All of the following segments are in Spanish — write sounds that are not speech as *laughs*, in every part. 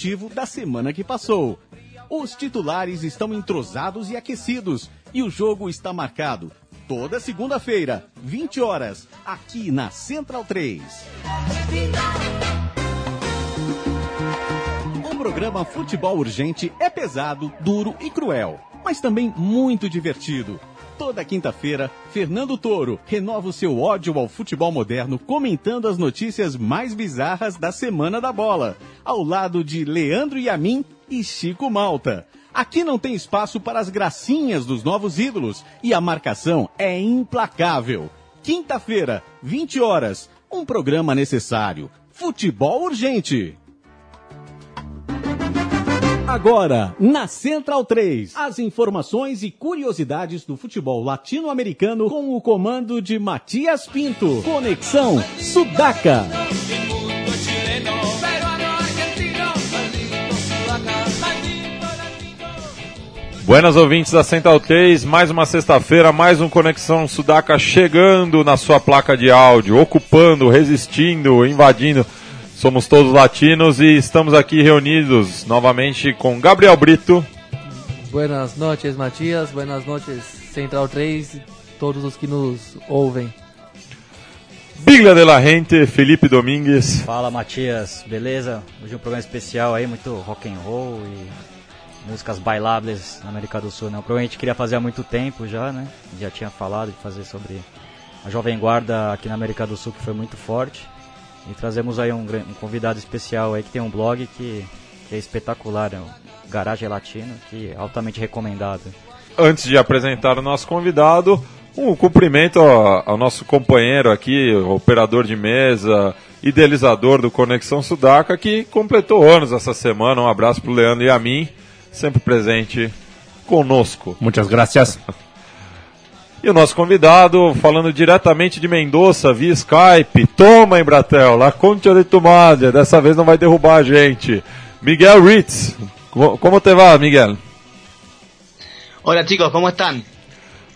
esportivo da semana que passou. Os titulares estão entrosados e aquecidos e o jogo está marcado toda segunda-feira, 20 horas, aqui na Central 3. O programa Futebol Urgente é pesado, duro e cruel, mas também muito divertido. Toda quinta-feira, Fernando Toro renova o seu ódio ao futebol moderno comentando as notícias mais bizarras da Semana da Bola, ao lado de Leandro Yamin e Chico Malta. Aqui não tem espaço para as gracinhas dos novos ídolos e a marcação é implacável. Quinta-feira, 20 horas, um programa necessário. Futebol urgente. Agora, na Central 3, as informações e curiosidades do futebol latino-americano com o comando de Matias Pinto. Conexão Sudaca. Buenas ouvintes da Central 3, mais uma sexta-feira, mais um Conexão Sudaca chegando na sua placa de áudio, ocupando, resistindo, invadindo. Somos todos latinos e estamos aqui reunidos novamente com Gabriel Brito. Buenas noches, Matias. Buenas noches, Central 3, todos os que nos ouvem. Bigla de la Gente, Felipe Domingues. Fala, Matias. Beleza? Hoje é um programa especial aí, muito rock and roll e músicas bailáveis na América do Sul, né? Provavelmente queria fazer há muito tempo já, né? Já tinha falado de fazer sobre a Jovem Guarda aqui na América do Sul, que foi muito forte. E trazemos aí um, um convidado especial aí que tem um blog que, que é espetacular, né? o Garagem Latino, que é altamente recomendado. Antes de apresentar o nosso convidado, um cumprimento ao, ao nosso companheiro aqui, operador de mesa, idealizador do Conexão Sudaca, que completou anos essa semana. Um abraço pro Leandro e a mim sempre presente conosco. Muitas gracias. E o nosso convidado, falando diretamente de Mendoza, via Skype. Toma, Embratel, La Concha de tu madre. Dessa vez não vai derrubar a gente. Miguel Ritz. Como te va, Miguel? Olá, chicos, como estão?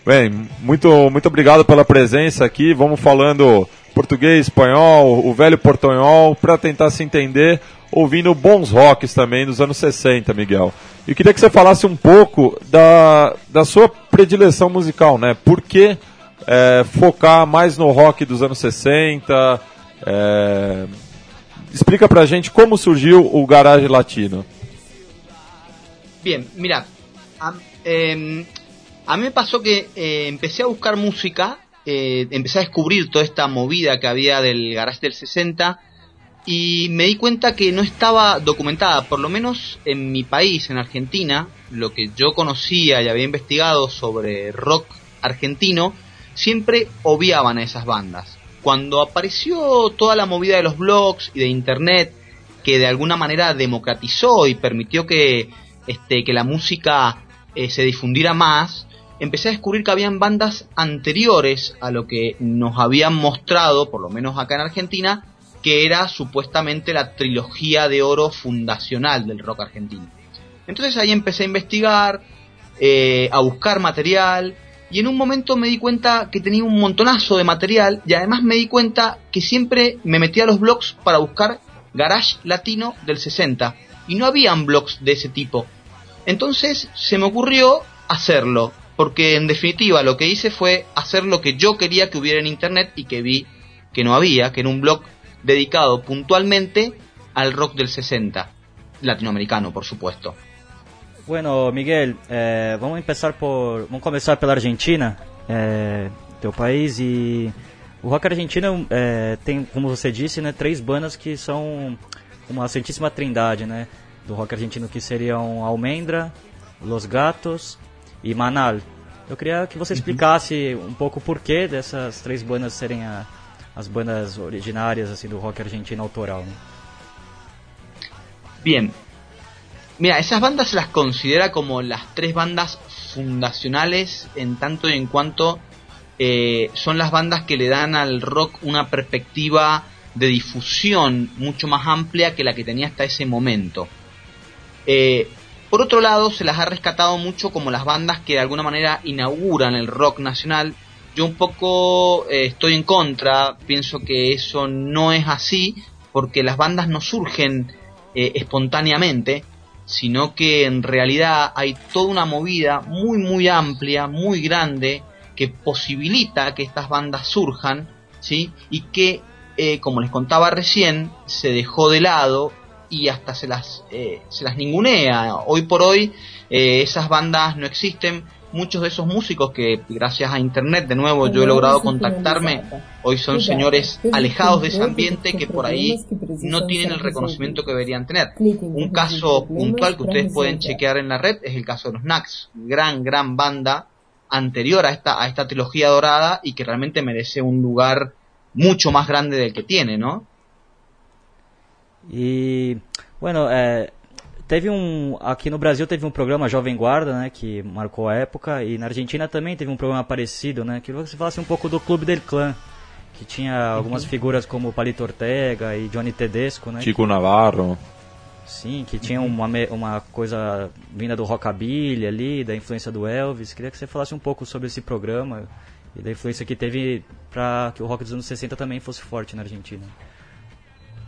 Bem, muito, muito obrigado pela presença aqui. Vamos falando português, espanhol, o velho portunhol, para tentar se entender, ouvindo bons rocks também dos anos 60, Miguel. E queria que você falasse um pouco da, da sua predileção musical, né? Por que é, focar mais no rock dos anos 60? É, explica pra gente como surgiu o Garage Latino. Bien, mira, a, eh, a me pasó que eh, empecé a buscar música, eh, empecé a descubrir toda esta movida que había del Garage del 60 y me di cuenta que no estaba documentada, por lo menos en mi país, en Argentina, lo que yo conocía y había investigado sobre rock argentino, siempre obviaban a esas bandas. Cuando apareció toda la movida de los blogs y de internet, que de alguna manera democratizó y permitió que, este, que la música eh, se difundiera más, empecé a descubrir que habían bandas anteriores a lo que nos habían mostrado, por lo menos acá en Argentina, que era supuestamente la trilogía de oro fundacional del rock argentino. Entonces ahí empecé a investigar, eh, a buscar material, y en un momento me di cuenta que tenía un montonazo de material, y además me di cuenta que siempre me metía a los blogs para buscar garage latino del 60, y no habían blogs de ese tipo. Entonces se me ocurrió hacerlo, porque en definitiva lo que hice fue hacer lo que yo quería que hubiera en internet y que vi que no había, que era un blog dedicado puntualmente al rock del 60, latinoamericano, por supuesto. Bueno, Miguel, eh, vamos empezar por, vamos começar pela Argentina, eh, teu país e o rock argentino eh, tem, como você disse, né, três bandas que são uma santíssima trindade, né, do rock argentino que seriam Almendra, Los Gatos e Manal. Eu queria que você explicasse um pouco o porquê dessas três bandas serem a, as bandas originarias así do rock argentino autoral. Bien. Mira, esas bandas se las considera como las tres bandas fundacionales en tanto y en cuanto eh, son las bandas que le dan al rock una perspectiva de difusión mucho más amplia que la que tenía hasta ese momento. Eh, por otro lado, se las ha rescatado mucho como las bandas que de alguna manera inauguran el rock nacional yo un poco eh, estoy en contra, pienso que eso no es así, porque las bandas no surgen eh, espontáneamente, sino que en realidad hay toda una movida muy muy amplia, muy grande, que posibilita que estas bandas surjan, ¿sí? Y que, eh, como les contaba recién, se dejó de lado y hasta se las, eh, se las ningunea. Hoy por hoy eh, esas bandas no existen. Muchos de esos músicos que gracias a internet de nuevo yo he logrado contactarme, hoy son señores alejados de ese ambiente que por ahí no tienen el reconocimiento que deberían tener. Un caso puntual que ustedes pueden chequear en la red es el caso de los Nax, gran, gran banda anterior a esta, a esta trilogía dorada y que realmente merece un lugar mucho más grande del que tiene, ¿no? E, bueno, é, teve um. Aqui no Brasil teve um programa Jovem Guarda, né? Que marcou a época. E na Argentina também teve um programa parecido, né? Que você falasse um pouco do Clube del Clã. Que tinha algumas uhum. figuras como Palito Ortega e Johnny Tedesco, né? Chico Navarro. Sim, que tinha uma, uma coisa vinda do rockabilly ali, da influência do Elvis. Queria que você falasse um pouco sobre esse programa y la influencia que teve para que el rock de los años 60 también fuese fuerte en Argentina.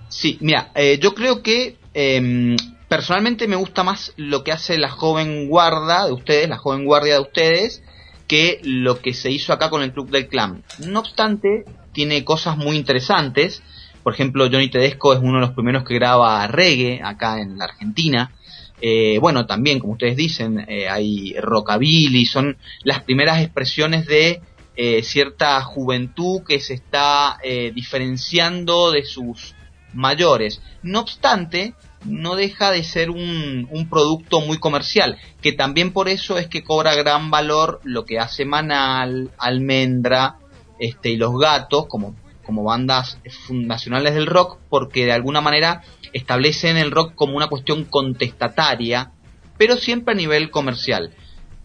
Sí, mira, eh, yo creo que em, personalmente me gusta más lo que hace la joven guarda de ustedes, la joven guardia de ustedes, que lo que se hizo acá con el Club del Clan. No obstante, tiene cosas muy interesantes. Por ejemplo, Johnny Tedesco es uno de los primeros que graba reggae acá en la Argentina. Eh, bueno, también, como ustedes dicen, eh, hay rockabilly, son las primeras expresiones de eh, cierta juventud que se está eh, diferenciando de sus mayores. No obstante, no deja de ser un, un, producto muy comercial, que también por eso es que cobra gran valor lo que hace Manal, Almendra este, y Los Gatos como, como bandas fundacionales del rock, porque de alguna manera establecen el rock como una cuestión contestataria, pero siempre a nivel comercial.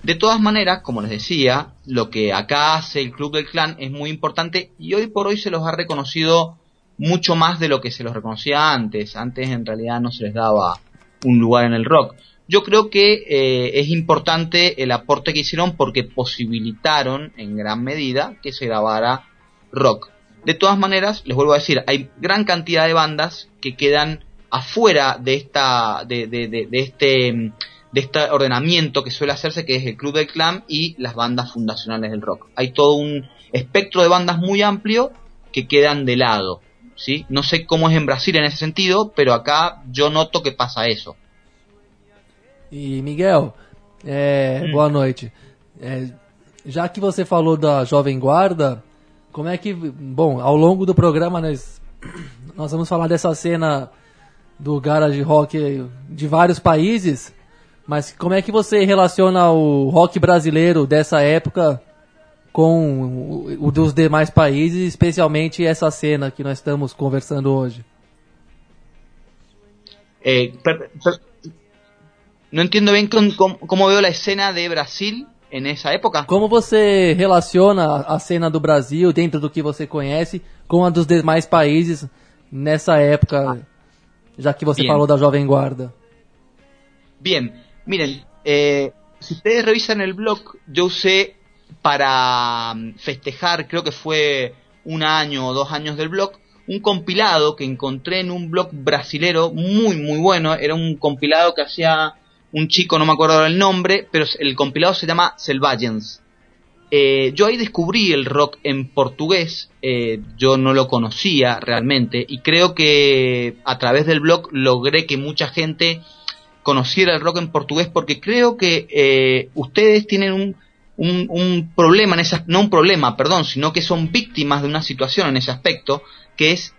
De todas maneras, como les decía, lo que acá hace el Club del Clan es muy importante y hoy por hoy se los ha reconocido mucho más de lo que se los reconocía antes. Antes en realidad no se les daba un lugar en el rock. Yo creo que eh, es importante el aporte que hicieron porque posibilitaron en gran medida que se grabara rock. De todas maneras, les vuelvo a decir, hay gran cantidad de bandas que quedan afuera de esta, de, este de este ordenamiento que suele hacerse, que es el Club del Clan y las bandas fundacionales del rock. Hay todo un espectro de bandas muy amplio que quedan de lado. ¿Sí? No sé cómo es en Brasil en ese sentido, pero acá yo noto que pasa eso. E Miguel, é, hum. boa noite. É, já que você falou da Jovem Guarda, como é que, bom, ao longo do programa nós, *clears throat* nós vamos falar dessa cena do garage rock de vários países. Mas como é que você relaciona o rock brasileiro dessa época com o, dos demais países, especialmente essa cena que nós estamos conversando hoje? Eh, per, per, no entiendo bien cómo veo la escena de Brasil en esa época. Como você relaciona a cena do Brasil dentro do que você conhece com a dos demais países nessa época, ah, já que você bien. falou da Jovem Guarda? Bien, Miren, eh, si ustedes revisan el blog, yo usé para mm, festejar, creo que fue un año o dos años del blog, un compilado que encontré en un blog brasilero muy muy bueno. Era un compilado que hacía un chico, no me acuerdo el nombre, pero el compilado se llama Selvagens. Eh, yo ahí descubrí el rock en portugués, eh, yo no lo conocía realmente y creo que a través del blog logré que mucha gente conociera el rock en portugués porque creo que eh, ustedes tienen un, un, un, problema en esa, no un problema, perdón, sino que son víctimas de una situación en ese aspecto, que es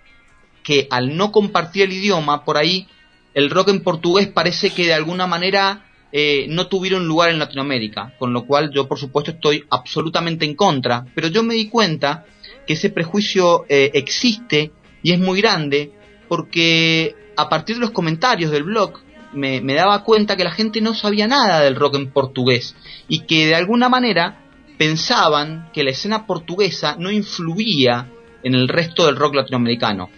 que al no compartir el idioma, por ahí el rock en portugués parece que de alguna manera eh, no tuvieron lugar en Latinoamérica, con lo cual yo por supuesto estoy absolutamente en contra, pero yo me di cuenta que ese prejuicio eh, existe y es muy grande porque a partir de los comentarios del blog me, daba cuenta que la gente no sabía nada del rock en portugués y que de alguna manera pensaban que la escena portuguesa no influía en el resto del rock latinoamericano.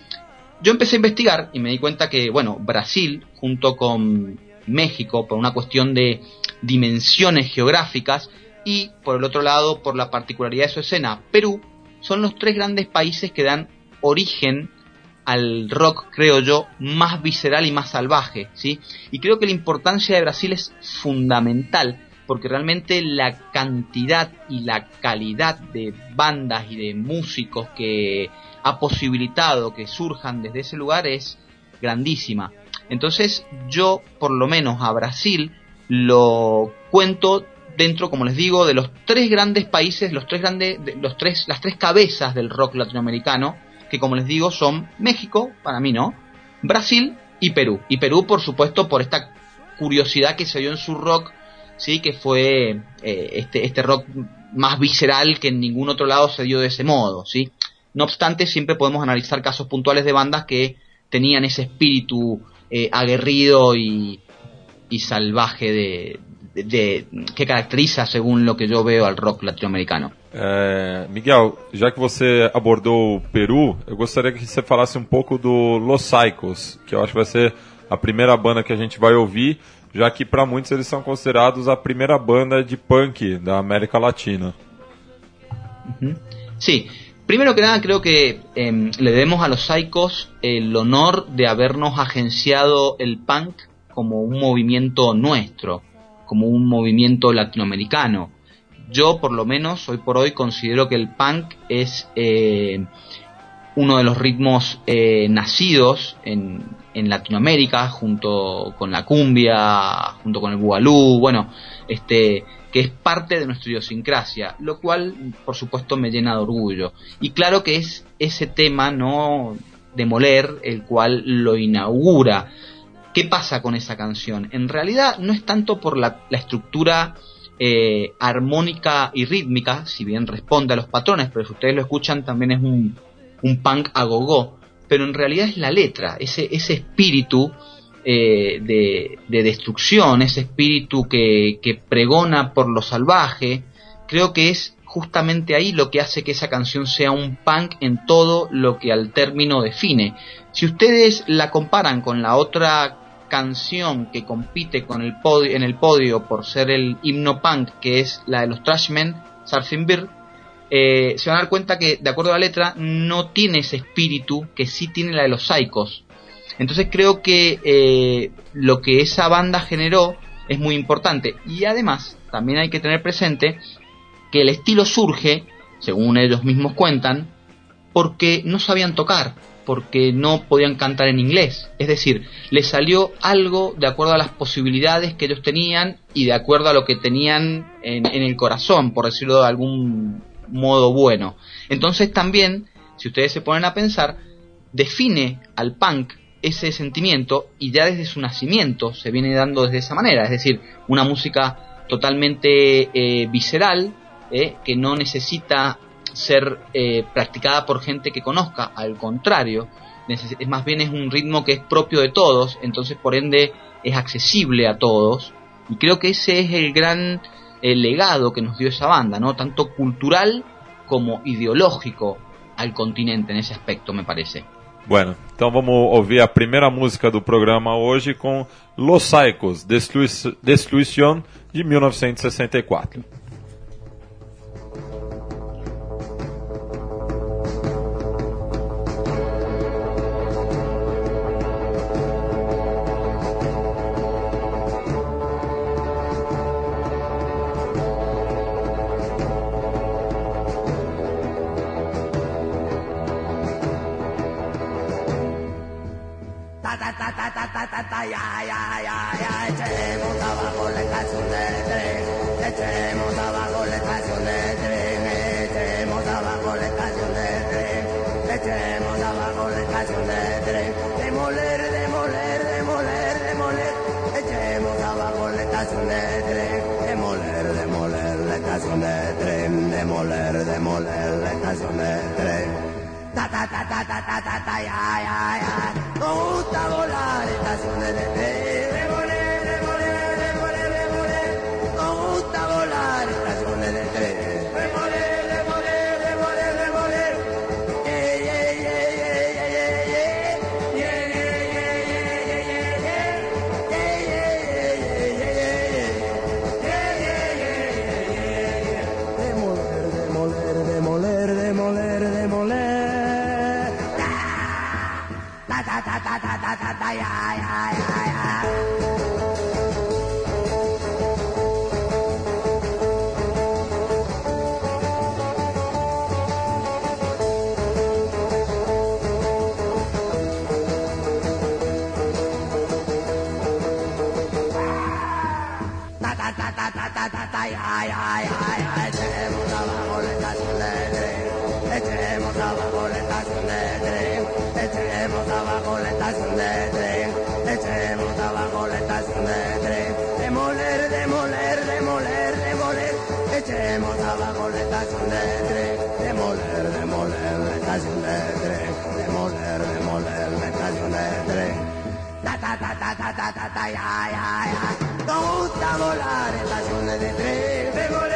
Yo empecé a investigar y me di cuenta que, bueno, Brasil, junto con México, por una cuestión de dimensiones geográficas, y por el otro lado, por la particularidad de su escena, Perú, son los tres grandes países que dan origen al rock, creo yo, más visceral y más salvaje, ¿sí? Y creo que la importancia de Brasil es fundamental, porque realmente la cantidad y la calidad de bandas y de músicos que ha posibilitado que surjan desde ese lugar es grandísima. Entonces yo, por lo menos a Brasil, lo cuento dentro, como les digo, de los tres grandes países, los tres grandes, los tres, las tres cabezas del rock latinoamericano, que como les digo son México, para mí no, Brasil y Perú. Y Perú, por supuesto, por esta curiosidad que se dio en su rock, sí, que fue eh, este, este rock más visceral que en ningún otro lado se dio de ese modo, sí. No obstante, siempre podemos analizar casos puntuales de bandas que tenían ese espíritu eh, aguerrido y, salvaje de, de, que caracteriza, según lo que yo veo, al rock latinoamericano. É, Miguel, já que você abordou o Peru, eu gostaria que você falasse um pouco do Los Psychos, que eu acho que vai ser a primeira banda que a gente vai ouvir, já que para muitos eles são considerados a primeira banda de punk da América Latina. Uhum. Sí, primero que nada creo que eh, le a los Psychos el honor de habernos agenciado el punk como un movimiento nuestro. como un movimiento latinoamericano. Yo, por lo menos, hoy por hoy considero que el punk es eh, uno de los ritmos eh, nacidos en, en, Latinoamérica, junto con la cumbia, junto con el bugalú, bueno, este, que es parte de nuestra idiosincrasia, lo cual, por supuesto, me llena de orgullo. Y claro que es ese tema, ¿no? Demoler, el cual lo inaugura ¿Qué pasa con esa canción? En realidad no es tanto por la, estructura eh, armónica y rítmica, si bien responde a los patrones, pero si ustedes lo escuchan también es un, punk a go pero en realidad es la letra, ese, ese espíritu eh, de, destrucción, ese espíritu que, que pregona por lo salvaje, creo que es justamente ahí lo que hace que esa canción sea un punk en todo lo que al término define. Si ustedes la comparan con la otra canción que compite con el podio, en el podio por ser el himno punk, que es la de los Trashmen, Surfing Bird, eh, se van a dar cuenta que, de acuerdo a la letra, no tiene ese espíritu que sí tiene la de los Psychos. Entonces creo que eh, lo que esa banda generó es muy importante. Y además, también hay que tener presente que el estilo surge, según ellos mismos cuentan, porque no sabían tocar porque no podían cantar en inglés. Es decir, les salió algo de acuerdo a las posibilidades que ellos tenían y de acuerdo a lo que tenían en, el corazón, por decirlo de algún modo bueno. Entonces también, si ustedes se ponen a pensar, define al punk ese sentimiento y ya desde su nacimiento se viene dando desde esa manera, es decir, una música totalmente eh, visceral, eh, que no necesita ser eh, practicada por gente que conozca, al contrario, es más bien es un ritmo que es propio de todos, entonces por ende es accesible a todos, y creo que ese es el gran eh, legado que nos dio esa banda, ¿no? Tanto cultural como ideológico al continente en ese aspecto, me parece. Bueno, então vamos ouvir a primeira música do programa hoje com Los Psychos, Destruição de 1964. Abajo la estación de tren, echemos abajo la estación de tren, echemos abajo la estación de tren, demoler, demoler, demoler, demoler, echemos abajo la estación de tren, demoler, demoler la estación de tren, demoler, demoler la estación de tren. Ta ta ta ta ta ta ta ta ya ya ya. Nos gusta volar estaciones de tren. Demoler,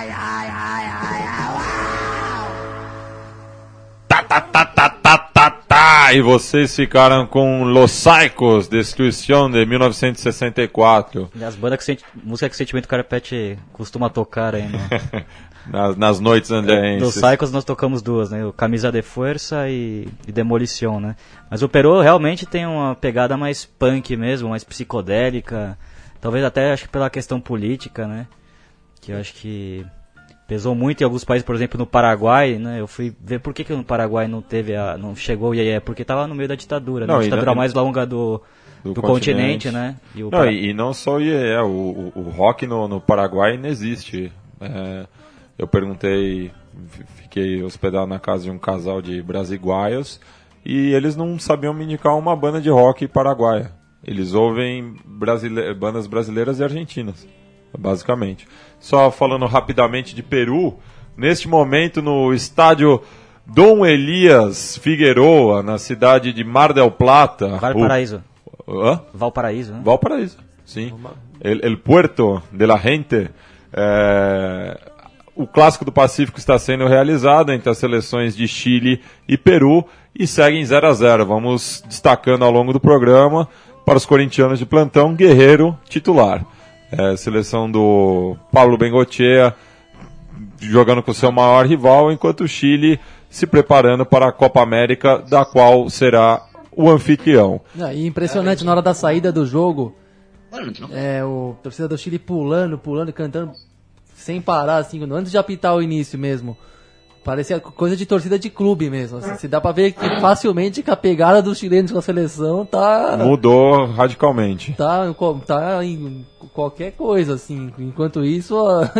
ta ta ta ta ya ya ya ya wow. Tá, tá, tá, tá, tá, tá, tá. E vocês ficaram com Los Psychos, Destruição de 1964. E as bandas que sente, música que Sentimento Carpete costuma tocar aí, né? *laughs* Nas, nas noites Dos andenses. Psychos nós tocamos duas, né? O Camisa de Força e, e Demolition, né? Mas o Peru realmente tem uma pegada mais punk mesmo, mais psicodélica. Talvez até acho que pela questão política, né? Que eu acho que pesou muito em alguns países, por exemplo, no Paraguai, né? Eu fui ver por que, que no Paraguai não teve a, não chegou o Iê, porque tava no meio da ditadura, né? Não, A e ditadura não- mais longa do, do do, continente. continente, né? E o Não, e, e não só o IEE, o, o, o rock no, no Paraguai não existe. É, eu perguntei, fiquei hospedado na casa de um casal de brasiguaios e eles não sabiam me indicar uma banda de rock paraguaia. Eles ouvem brasile- bandas brasileiras e argentinas, basicamente. Só falando rapidamente de Peru, neste momento no estádio Dom Elias Figueroa, na cidade de Mar del Plata. Valparaíso. o- Hã? Valparaíso, né? Valparaíso, sim. El, el puerto de la gente. é, o Clássico do Pacífico está sendo realizado entre as seleções de Chile e Peru e segue em 0 a 0 Vamos destacando ao longo do programa para os corintianos de plantão, Guerreiro titular. É, seleção do Pablo Bengochea jogando com seu maior rival, enquanto o Chile se preparando para a Copa América, da qual será o anfitrião. E impressionante na hora da saída do jogo, é, o torcedor do Chile pulando, pulando, cantando sem parar, assim, antes de apitar o início mesmo. Parecia coisa de torcida de clube mesmo. Assim, se dá pra ver que facilmente que a pegada dos chilenos com a seleção tá. Mudou radicalmente. Tá, tá em qualquer coisa, assim. Enquanto isso, *laughs* a...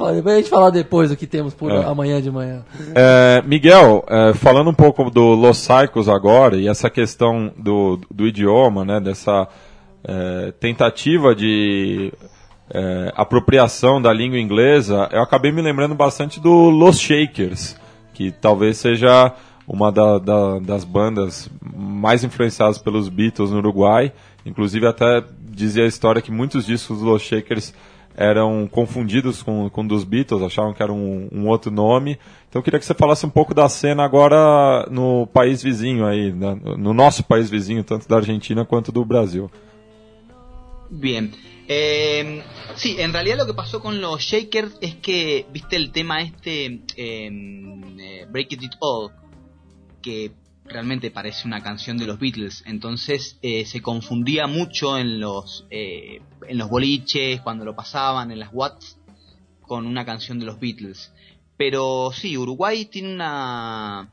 a gente falar depois o que temos por É. amanhã de manhã. É, Miguel, é, falando um pouco do Los Psychos agora e essa questão do, do idioma, né, dessa é, tentativa de é, apropriação da língua inglesa, eu acabei me lembrando bastante do Los Shakers, que talvez seja uma da- da- das bandas mais influenciadas pelos Beatles no Uruguai. Inclusive até dizia a história que muitos discos dos Los Shakers eram confundidos com, com dos Beatles, achavam que era um, um outro nome. Então eu queria que você falasse um pouco da cena agora no país vizinho aí, na- no nosso país vizinho, tanto da Argentina quanto do Brasil. Bien. Eh, sí, en realidad lo que pasó con los Shakers es que, viste el tema este, eh, eh, Break It All, que realmente parece una canción de los Beatles. Entonces eh, se confundía mucho en los, eh, en los boliches, cuando lo pasaban, en las Watts, con una canción de los Beatles. Pero sí, Uruguay tiene una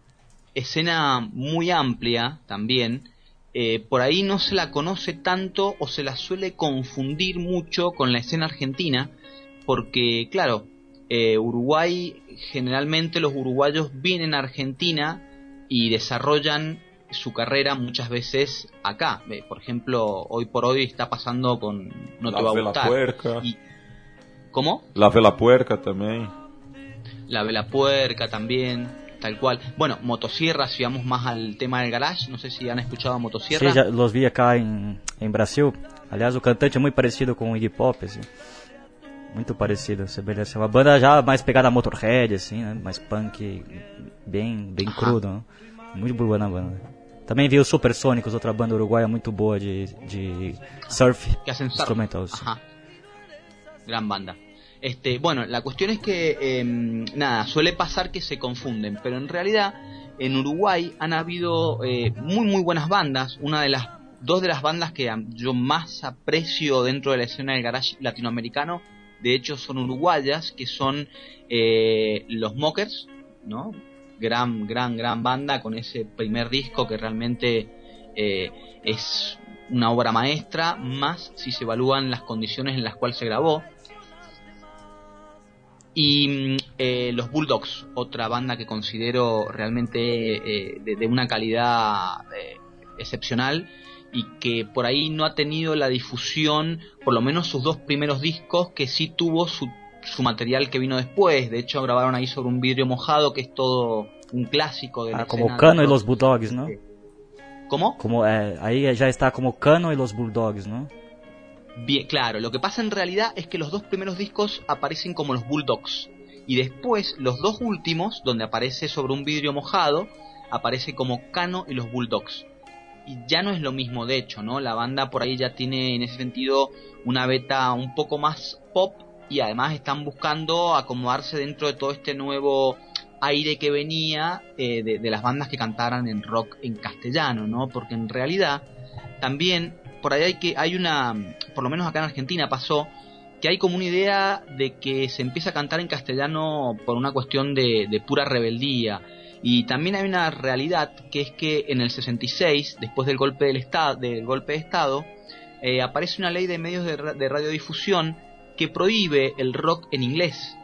escena muy amplia también. Eh, por ahí no se la conoce tanto o se la suele confundir mucho con la escena argentina, porque claro, eh, Uruguay, generalmente los uruguayos vienen a Argentina y desarrollan su carrera muchas veces acá. Eh, por ejemplo, hoy por hoy está pasando con No te La va a gustar. Puerca. Y- ¿Cómo? La Vela Puerca também. La Vela Puerca también, tal cual. Bueno, Motosierra, si vamos más al tema del garage, no sé si han escuchado a Motosierra. Você já los vi cá em, em Brasil. Aliás, o cantante é muito parecido com o Iggy Pop, assim. Muito parecido, semelhança. É uma banda já mais pegada a Motorhead, assim, né? Mais punk, bem, bem crudo, né? Muito boa na banda. Também vi os Supersônicos, outra banda uruguaia muito boa de, de surf que instrumental. sim. Ajá. Gran banda. Este, bueno, la cuestión es que, em, nada, suele pasar que se confunden, pero en realidad en Uruguay han habido eh, muy muy buenas bandas. Una de las dos de las bandas que yo más aprecio dentro de la escena del garage latinoamericano, de hecho son uruguayas, que son eh, los Mockers, ¿no? Gran, gran, gran banda con ese primer disco que realmente eh, es una obra maestra, más si se evalúan las condiciones en las cuales se grabó. Y mm, eh, los Bulldogs, otra banda que considero realmente eh, de, de una calidad eh, excepcional y que por ahí no ha tenido la difusión, por lo menos sus dos primeros discos, que sí tuvo su, su material que vino después. De hecho, grabaron ahí sobre un vidrio mojado, que es todo un clásico de la Ah, como Cano y los. Bulldogs, ¿no? ¿Cómo? Como, eh, ahí ya está como Cano y los Bulldogs, ¿no? Bien, claro, lo que pasa en realidad es que los dos primeros discos aparecen como los Bulldogs. Y después, los dos últimos, donde aparece sobre un vidrio mojado, aparece como Cano y los Bulldogs. Y ya no es lo mismo, de hecho, ¿no? La banda por ahí ya tiene en ese sentido una beta un poco más pop y además están buscando acomodarse dentro de todo este nuevo aire que venía eh, de, las bandas que cantaran en rock en castellano, ¿no? Porque en realidad también por ahí hay que hay una, por lo menos acá en Argentina pasó que hay como una idea de que se empieza a cantar en castellano por una cuestión de, pura rebeldía. Y también hay una realidad que es que en el 66, después del golpe del estado, del golpe de estado, eh, aparece una ley de medios de radiodifusión que prohíbe el rock en inglés.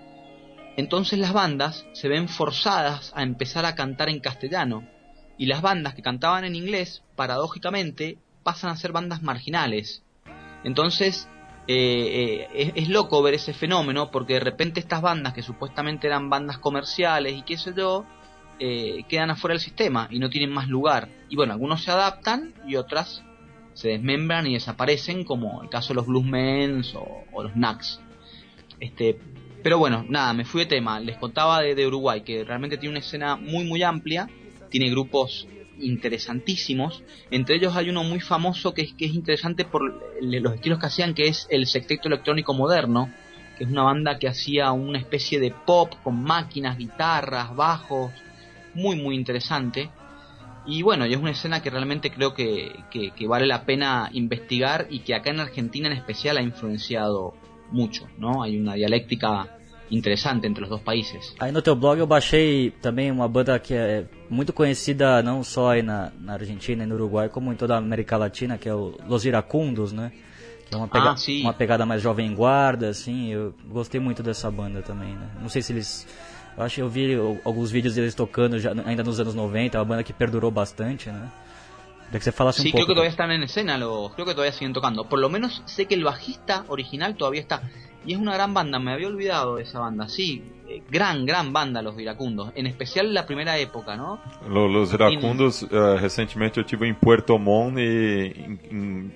Entonces las bandas se ven forzadas a empezar a cantar en castellano. Y las bandas que cantaban en inglés, paradójicamente, pasan a ser bandas marginales. Entonces, eh, eh, es, loco ver ese fenómeno porque de repente estas bandas que supuestamente eran bandas comerciales y qué sé yo, eh, quedan afuera del sistema y no tienen más lugar. Y bueno, algunos se adaptan y otras se desmembran y desaparecen, como el caso de los Bluesmen o, o los Knacks. Este, pero bueno, nada, me fui de tema. Les contaba de Uruguay, que realmente tiene una escena muy, muy amplia, tiene grupos interesantísimos. Entre ellos hay uno muy famoso que es, que es interesante por los estilos que hacían, que es el Secteto Electrónico Moderno, que es una banda que hacía una especie de pop con máquinas, guitarras, bajos, muy, muy interesante. Y bueno, y es una escena que realmente creo que, que- que vale la pena investigar y que acá en Argentina en especial ha influenciado mucho, ¿no? Hay una dialéctica interessante entre os dois países. Aí no teu blog eu baixei também uma banda que é muito conhecida não só aí na, na Argentina e no Uruguai, como em toda a América Latina, que é o Los Iracundos, né? Que é uma, pega- Ah, uma pegada mais jovem guarda, assim, eu gostei muito dessa banda também, né? Não sei se eles... Eu acho que eu vi alguns vídeos deles tocando já, ainda nos anos 90, é uma banda que perdurou bastante, né? Queria que você falasse Sí, um pouco. creo que todavía están en escena, los, creo que todavía siguen tocando. Por lo menos sé que el bajista original todavía está. Y es una gran banda, me había olvidado de esa banda. Sí, eh, gran, gran banda los iracundos. En especial la primera época, ¿no? Lo- Los Iracundos, eh, recentemente eu tive em Puerto Montt e em- em-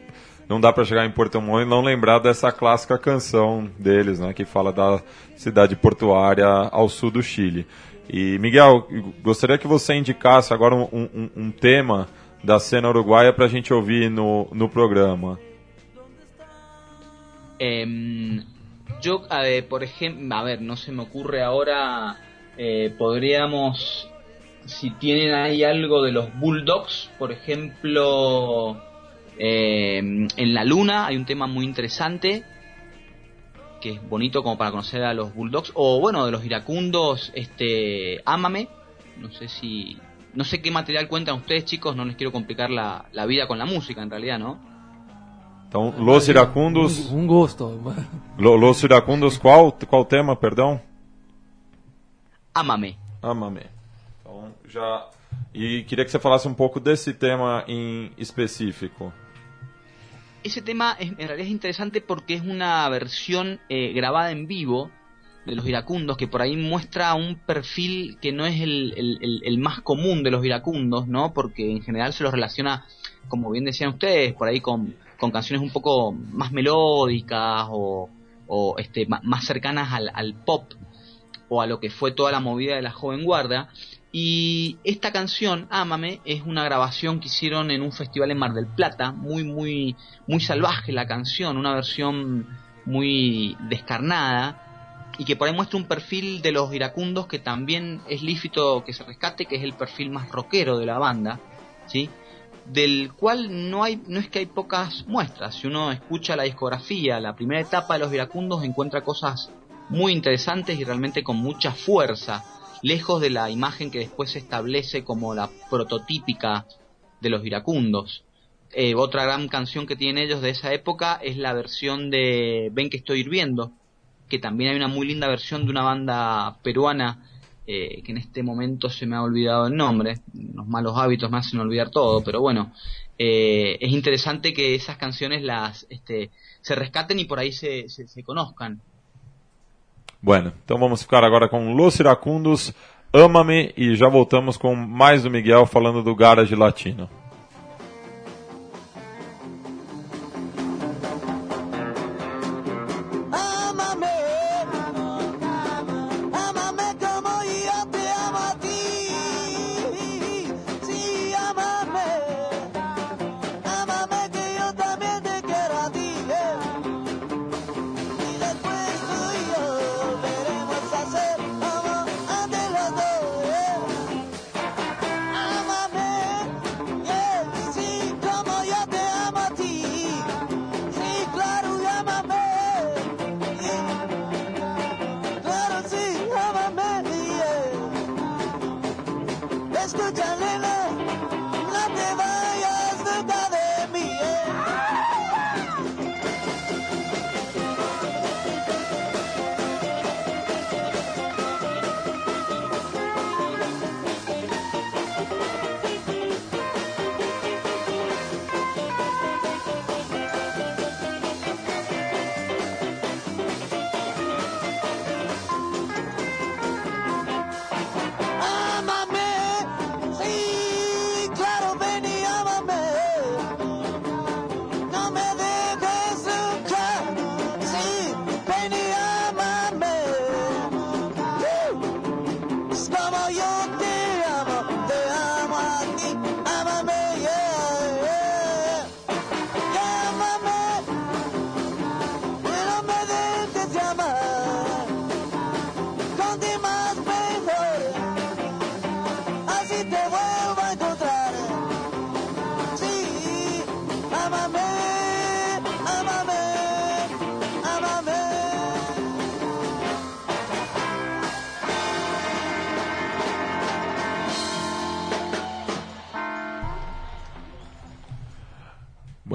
não dá para chegar em Puerto Montt e não lembrar dessa clássica canção deles, né, que fala da cidade portuária ao sul do Chile. E Miguel, gostaria que você indicasse agora um, um- um tema da cena uruguaia para a gente ouvir no, no programa. Em, yo, eh, por ejemplo, a ver, no se me ocurre ahora, eh, podríamos, si tienen ahí algo de los Bulldogs, por ejemplo, em, en La Luna hay un tema muy interesante, que es bonito como para conocer a los Bulldogs, o bueno, de los iracundos, este, Ámame, no sé si... No sé qué material cuentan ustedes, chicos, no les quiero complicar la, la vida con la música, en realidad, ¿no? Então, Los Iracundos, Um, um gosto. Los Iracundos, qual, qual tema, perdão? Ámame. Amame. Então, já... E queria que você falasse um pouco desse tema em específico. Ese tema es- en realidad es interesante porque es una versión eh, grabada en vivo de los iracundos que por ahí muestra un perfil que no es el, el- el- el más común de los iracundos, ¿no? Porque en general se los relaciona, como bien decían ustedes, por ahí con, con canciones un poco más melódicas o, o, este, más cercanas al, pop o a lo que fue toda la movida de la joven guardia. Y esta canción, Ámame, es una grabación que hicieron en un festival en Mar del Plata, muy, muy, muy salvaje la canción, una versión muy descarnada. y que por ahí muestra un perfil de los iracundos que también es lícito que se rescate, que es el perfil más rockero de la banda, ¿sí? Del cual no hay no es que hay pocas muestras. Si uno escucha la discografía, la primera etapa de los iracundos encuentra cosas muy interesantes y realmente con mucha fuerza, lejos de la imagen que después se establece como la prototípica de los iracundos. Eh, otra gran canción que tienen ellos de esa época es la versión de Ven que estoy hirviendo, que también hay una muy linda versión de una banda peruana eh, que en este momento se me ha olvidado el nombre, los malos hábitos me hacen olvidar todo, pero bueno, eh, es interesante que esas canciones las este, se rescaten y por ahí se, se, conozcan. Bueno, então vamos ficar agora com Los Iracundos, Ama-me e já voltamos com mais do Miguel falando do Garage Latino.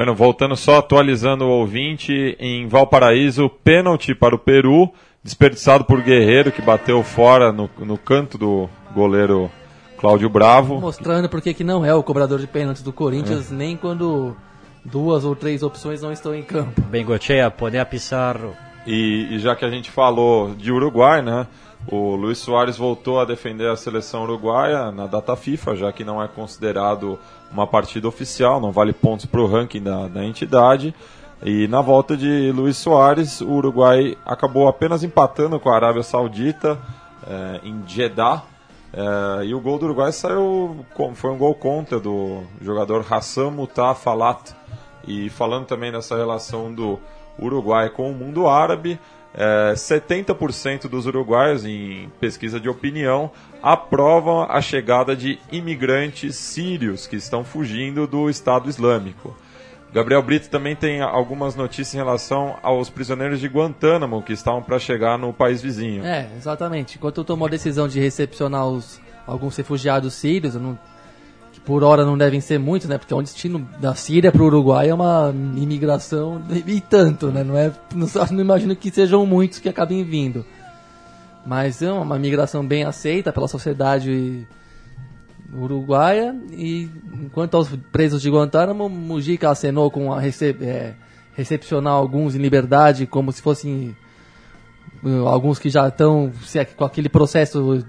Bueno, voltando só atualizando o ouvinte, em Valparaíso, pênalti para o Peru, desperdiçado por Guerreiro, que bateu fora no, no canto do goleiro Cláudio Bravo. Mostrando porque que não é o cobrador de pênaltis do Corinthians, nem quando duas ou três opções não estão em campo. Bengochea, Poder Pizarro. E, e já que a gente falou de Uruguai, né? O Luiz Soares voltou a defender a seleção uruguaia na data FIFA, já que não é considerado uma partida oficial, não vale pontos para o ranking da, da entidade. E na volta de Luiz Soares, o Uruguai acabou apenas empatando com a Arábia Saudita eh, em Jeddah. Eh, e o gol do Uruguai saiu, foi um gol contra do jogador Hassan Mutafalat. E falando também dessa relação do Uruguai com o mundo árabe, é, 70% dos uruguaios, em pesquisa de opinião, aprovam a chegada de imigrantes sírios que estão fugindo do Estado Islâmico. Gabriel Brito também tem algumas notícias em relação aos prisioneiros de Guantánamo que estavam para chegar no país vizinho. É, exatamente. Enquanto tomou a decisão de recepcionar os, alguns refugiados sírios, não- que por hora não devem ser muitos, né? Porque é um destino da Síria para o Uruguai é uma imigração *laughs* e tanto, né? Não, é, não, não imagino que sejam muitos que acabem vindo. Mas é uma migração bem aceita pela sociedade uruguaia. E enquanto aos presos de Guantánamo, Mujica acenou com a é, recepcionar alguns em liberdade como se fossem uh, alguns que já estão se com aquele processo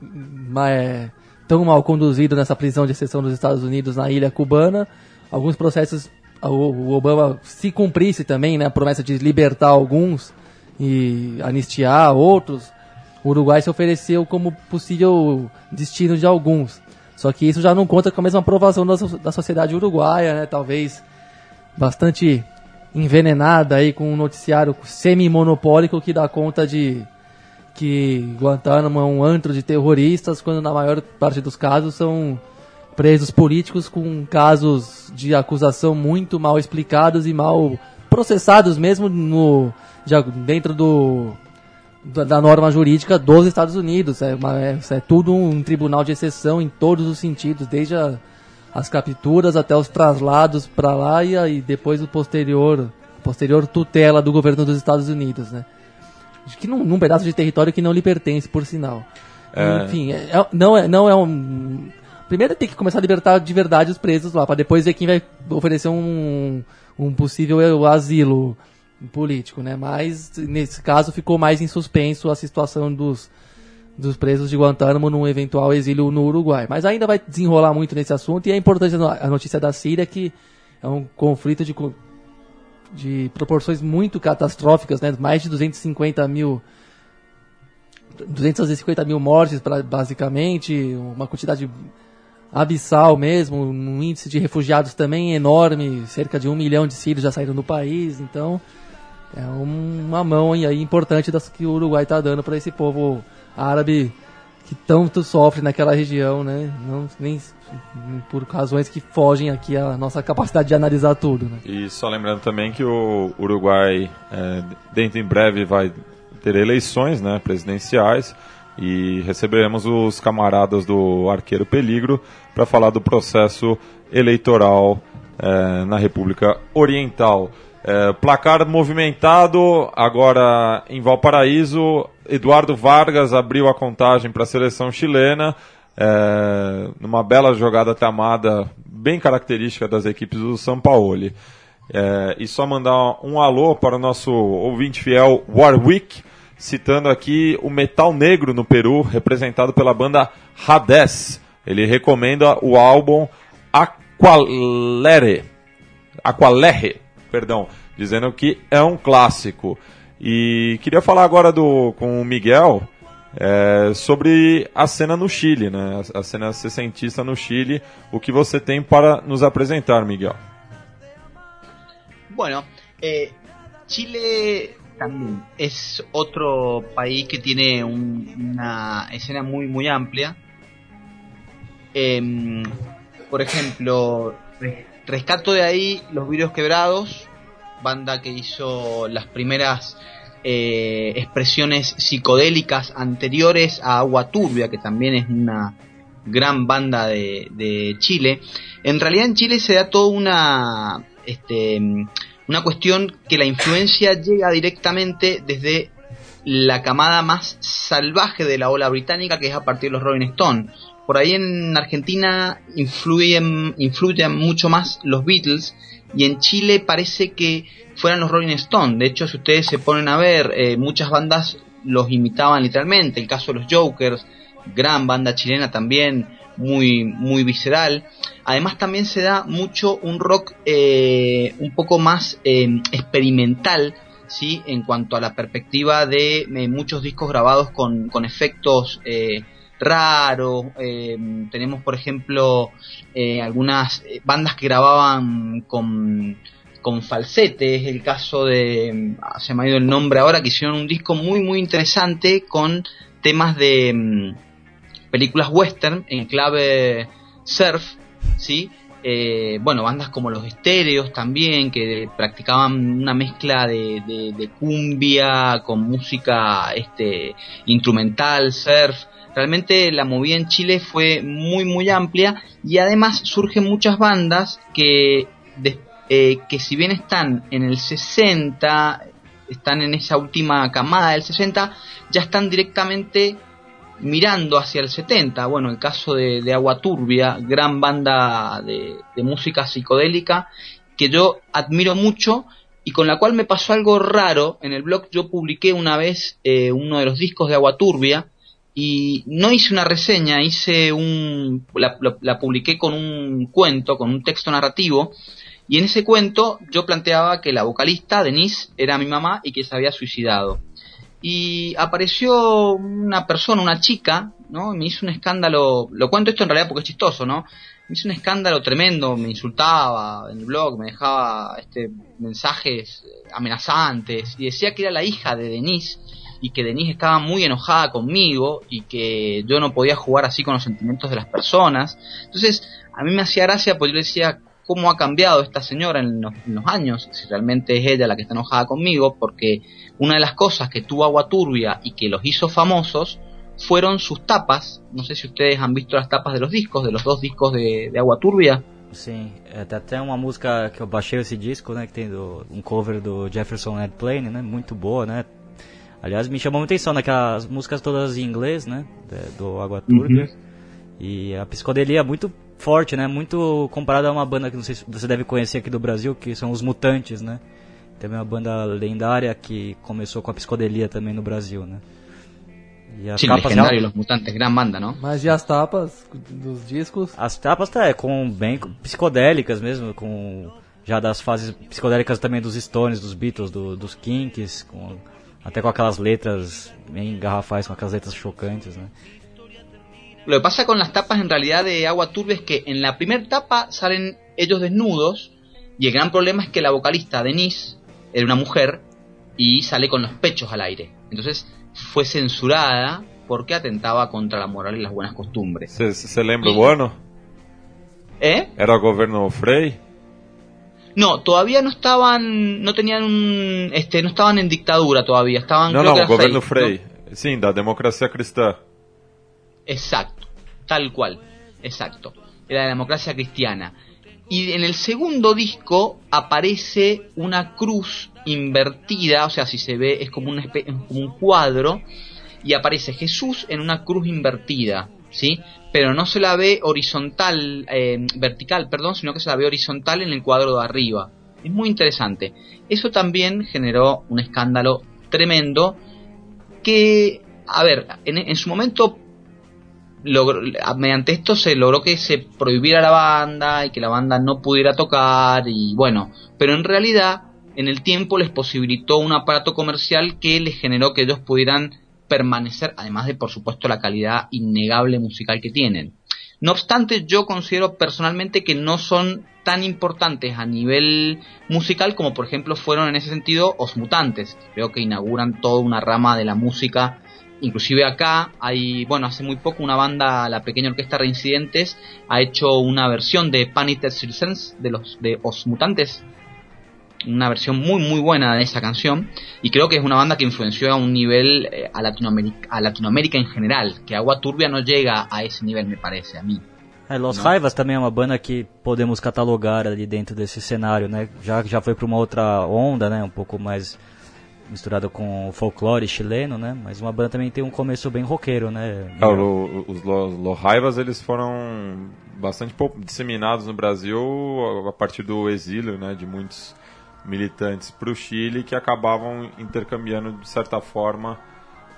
ma- é, tão mal conduzido nessa prisão de exceção dos Estados Unidos na ilha cubana. Alguns processos, o, Obama, se cumprisse também né, a promessa de libertar alguns e anistiar outros, o Uruguai se ofereceu como possível destino de alguns. Só que isso já não conta com a mesma aprovação da, da sociedade uruguaia, né? Talvez bastante envenenada aí com um noticiário semi-monopólico que dá conta de que Guantánamo é um antro de terroristas, quando na maior parte dos casos são presos políticos com casos de acusação muito mal explicados e mal processados mesmo no já dentro do da, norma jurídica dos Estados Unidos. É, uma- é- é tudo um tribunal de exceção em todos os sentidos, desde a- as capturas até os traslados para lá e aí depois o posterior posterior tutela do governo dos Estados Unidos, né? Acho que num, num pedaço de território que não lhe pertence, por sinal. É. Enfim, é- é- não, é, não é um. Primeiro tem que começar a libertar de verdade os presos lá, para depois ver quem vai oferecer um, um possível asilo político, né? Mas nesse caso ficou mais em suspenso a situação dos, dos presos de Guantánamo num eventual exílio no Uruguai. Mas ainda vai desenrolar muito nesse assunto e é importante a no- a notícia da Síria que é um conflito de, de proporções muito catastróficas, né? Mais de 250 mil 250 mil mortes, pra, basicamente, uma quantidade abissal mesmo, um índice de refugiados também enorme, cerca de um milhão de sírios já saíram do país, então é um- uma mão aí importante das que o Uruguai está dando para esse povo árabe que tanto sofre naquela região, né? Não, nem por razões que fogem aqui à nossa capacidade de analisar tudo, né? E só lembrando também que o Uruguai, é, dentro em breve, vai ter eleições né, presidenciais e receberemos os camaradas do Arqueiro Peligro para falar do processo eleitoral é, na República Oriental. É, placar movimentado, agora em Valparaíso, Eduardo Vargas abriu a contagem para a seleção chilena, é, numa bela jogada tramada, bem característica das equipes do São Paulo. É, e só mandar um alô para o nosso ouvinte fiel Warwick, citando aqui o Metal Negro no Peru, representado pela banda Hades. Ele recomenda o álbum Aqualere. Aqualerre, perdão, dizendo que é um clássico. E queria falar agora do, com o Miguel é, sobre a cena no Chile, né? A, cena sessentista no Chile. O que você tem para nos apresentar, Miguel? Bueno, eh, Chile también es otro país que tiene un- una escena muy muy amplia. Em, por ejemplo, rescato de ahí los Vidrios Quebrados, banda que hizo las primeras eh, expresiones psicodélicas anteriores a Agua Turbia, que también es una gran banda de, Chile. En realidad en Chile se da toda una, este, una cuestión que la influencia llega directamente desde la camada más salvaje de la ola británica, que es a partir de los Rolling Stones. Por ahí en Argentina influyen, influyen mucho más los Beatles y en Chile parece que fueran los Rolling Stones. De hecho, si ustedes se ponen a ver, eh, muchas bandas los imitaban literalmente. El caso de los Jokers, gran banda chilena también, muy, muy visceral. Además también se da mucho un rock eh, un poco más eh, experimental, ¿sí? En cuanto a la perspectiva de eh, muchos discos grabados con, con efectos eh, raros. eh, tenemos, por ejemplo, eh, algunas eh, bandas que grababan con, con falsetes. El caso de, ah, se me ha ido el nombre ahora, que hicieron un disco muy, muy interesante con temas de mm, películas western en clave surf, ¿sí? Bueno, bandas como los Estéreos también, que practicaban una mezcla de, de- de cumbia con música este, instrumental, surf. Realmente la movida en Chile fue muy, muy amplia y además surgen muchas bandas que, eh, que si bien están en el 60, están en esa última camada del 60, ya están directamente mirando hacia el 70. Bueno, el caso de, Agua Turbia, gran banda de, de música psicodélica que yo admiro mucho y con la cual me pasó algo raro. En el blog yo publiqué una vez eh, uno de los discos de Agua Turbia y no hice una reseña, hice un la, la- publiqué con un cuento, con un texto narrativo y en ese cuento yo planteaba que la vocalista Denise era mi mamá y que se había suicidado y apareció una persona, una chica, ¿no? Y me hizo un escándalo, lo cuento esto en realidad porque es chistoso, ¿no? me hizo un escándalo tremendo, me insultaba en el blog, me dejaba este mensajes amenazantes y decía que era la hija de Denise y que Denise estaba muy enojada conmigo y que yo no podía jugar así con los sentimientos de las personas. Entonces, a mí me hacía gracia porque yo decía cómo ha cambiado esta señora en los, años, si realmente es ella la que está enojada conmigo, porque una de las cosas que tuvo Agua Turbia y que los hizo famosos fueron sus tapas. No sé si ustedes han visto las tapas de los discos, de los dos discos de, Agua Turbia. Sim, tem até uma música que eu baixei esse disco, né, que tem do, um cover do Jefferson Airplane, né, muito boa, né. Aliás, me chamou muita atenção, né, que as músicas todas em inglês, né, de- do Água Turbia. E a psicodelia é muito forte, né, muito comparada a uma banda que não sei se você deve conhecer aqui do Brasil, que são os Mutantes, né. Também é uma banda lendária que começou com a psicodelia também no Brasil, né. E as Sí, capas legendario, Los Mutantes, gran banda, ¿no? Mas e as tapas dos discos? As tapas tá, é, com bem psicodélicas mesmo, com já das fases psicodélicas também dos Stones, dos Beatles, do- dos Kinks, com, até com aquelas letras bem garrafais, com aquelas letras chocantes, né? Lo que pasa con las tapas en realidad de Agua Turbia es que en la primera tapa salen ellos desnudos y el gran problema es que la vocalista Denise era una mujer y sale con los pechos al aire. Entonces fue censurada porque atentaba contra la moral y las buenas costumbres. Você você lembra o ano? ¿Eh? Era o governo Frei? No, todavía no estaban, no tenían un, este, no estaban en dictadura todavía, estaban Não, creo que não, era governo Frei. Sim, da democracia cristã. Exacto, tal cual, exacto. Era la democracia cristiana. Y en el segundo disco aparece una cruz invertida, o sea, si se ve es como un, es como un cuadro, y aparece Jesús en una cruz invertida, ¿sí? Pero no se la ve horizontal, eh, vertical, perdón, sino que se la ve horizontal en el cuadro de arriba. Es muy interesante. Eso también generó un escándalo tremendo que, a ver, en, su momento mediante esto se logró que se prohibiera la banda y que la banda no pudiera tocar y bueno, pero en realidad en el tiempo les posibilitó un aparato comercial que les generó que ellos pudieran permanecer, además de por supuesto la calidad innegable musical que tienen. No obstante, yo considero personalmente que no son tan importantes a nivel musical como por ejemplo fueron en ese sentido Os Mutantes. Creo que inauguran toda una rama de la música Inclusive acá hay, bueno, hace muy poco una banda, la pequeña orquesta Reincidentes, ha hecho una versión de Panic Circense de los de Os Mutantes. Una versión muy muy buena de esa canción y creo que es una banda que influenció a un nivel eh, a, Latinoamérica, a Latinoamérica en general, que Agua Turbia no llega a esse nivel me parece a mí. É, Los. Raivas também é uma banda que podemos catalogar ali dentro desse cenário, né? Já já foi para uma outra onda, né? Um pouco mais misturada com o folclore chileno, né? Mas uma banda também tem um começo bem roqueiro, né? É, o- os Lo- Lohaivas eles foram bastante pouco disseminados no Brasil a- a partir do exílio né, de muitos militantes para o Chile que acabavam intercambiando de certa forma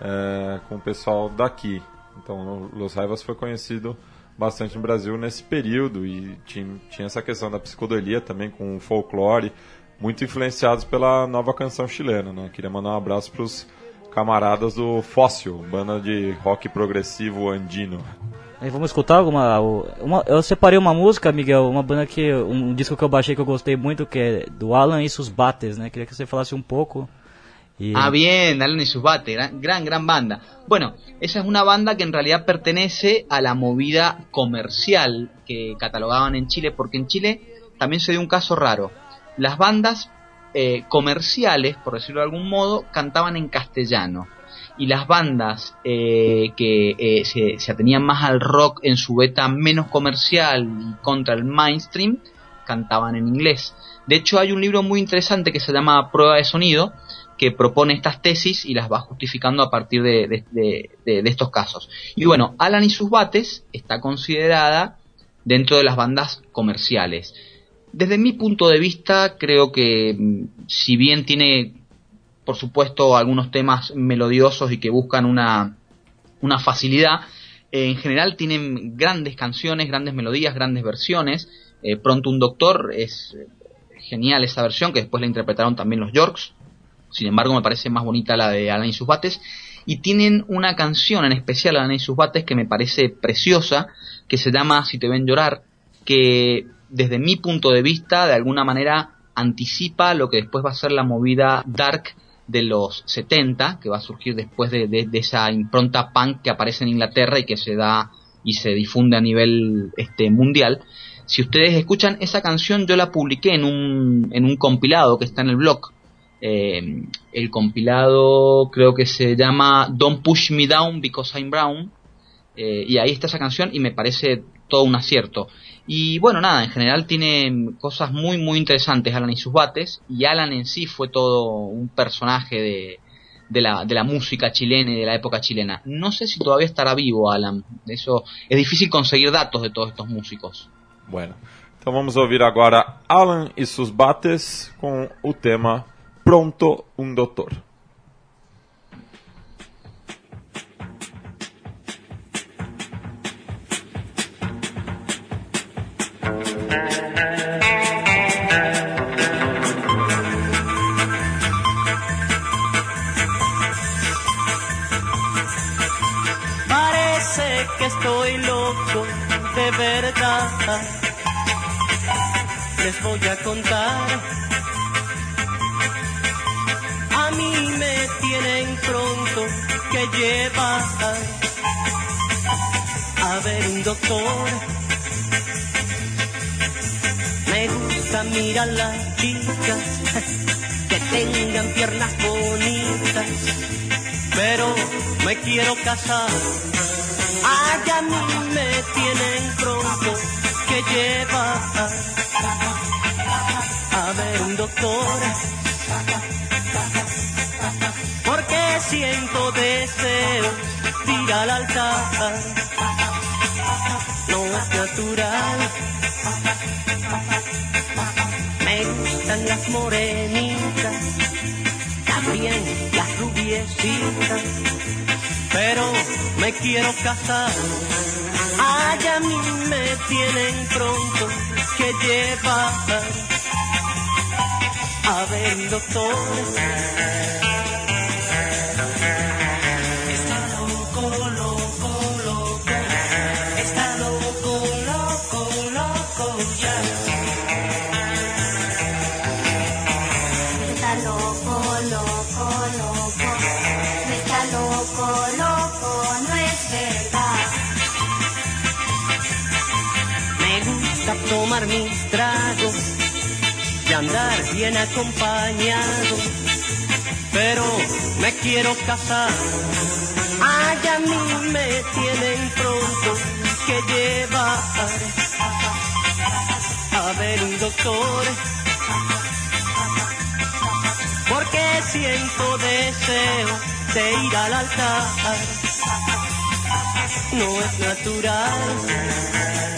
é, com o pessoal daqui. Então, Los Raivas foi conhecido bastante no Brasil nesse período e tinha, tinha essa questão da psicodelia também com o folclore, muito influenciados pela nova canção chilena. Né? Queria mandar um abraço para os camaradas do Fóssil, banda de rock progressivo andino. Vamos escutar alguma, uma. Eu separei uma música, Miguel, uma banda que. Um disco que eu baixei que eu gostei muito, que é do Alan e sus Bates, né? Queria que você falasse um pouco. E, Ah, bien, Alan y sus Bate, gran, gran, gran banda. Bueno, esa es una banda que en realidad pertenece a la movida comercial que catalogaban en Chile, porque en Chile también se dio un caso raro. Las bandas eh, comerciales, por decirlo de algún modo, cantaban en castellano. Y las bandas eh, que eh, se, atenían más al rock en su beta menos comercial y contra el mainstream, cantaban en inglés. De hecho, hay un libro muy interesante que se llama Prueba de Sonido, que propone estas tesis y las va justificando a partir de- de estos casos. Y bueno, Alan y sus bates está considerada dentro de las bandas comerciales. Desde mi punto de vista, creo que mm, si bien tiene, por supuesto, algunos temas melodiosos y que buscan una, una facilidad, eh, en general tienen grandes canciones, grandes melodías, grandes versiones. Eh, Pronto un Doctor es eh, genial esa versión, que después la interpretaron también los Yorks. Sin embargo, me parece más bonita la de Alan y sus bates. Y tienen una canción en especial, Alan y sus bates, que me parece preciosa, que se llama Si te ven llorar, que desde mi punto de vista de alguna manera anticipa lo que después va a ser la movida dark de los 70, que va a surgir después de, de- esa impronta punk que aparece en Inglaterra y que se da y se difunde a nivel este, mundial. Si ustedes escuchan esa canción, yo la publiqué en un, en un compilado que está en el blog. Eh, el compilado creo que se llama Don't Push Me Down Because I'm Brown. Eh, y ahí está esa canción y me parece todo un acierto. Y bueno, nada, en general tiene cosas muy, muy interesantes Alan y sus bates. Y Alan en sí fue todo un personaje de, de, la, de la música chilena y de la época chilena. No sé si todavía estará vivo Alan. Eso es difícil conseguir datos de todos estos músicos. Bueno, então vamos ouvir agora Alan e seus bates com o tema Pronto um Doutor. Estoy loco, de verdad. Les voy a contar. A mí me tienen pronto que llevar a ver un doctor. Me gusta mirar las chicas que tengan piernas bonitas pero me quiero casar. Ay, a mí me tienen pronto que llevar a ver un doctor. Porque siento deseo de ir al altar. No es natural. Pero me quiero casar. Ay, a mí me tienen pronto que llevar a ver un tomar mis tragos y andar bien acompañado, pero me quiero casar. Ay, a mí me tienen pronto que llevar a ver un doctor. Porque siento deseo de ir al altar. No es natural.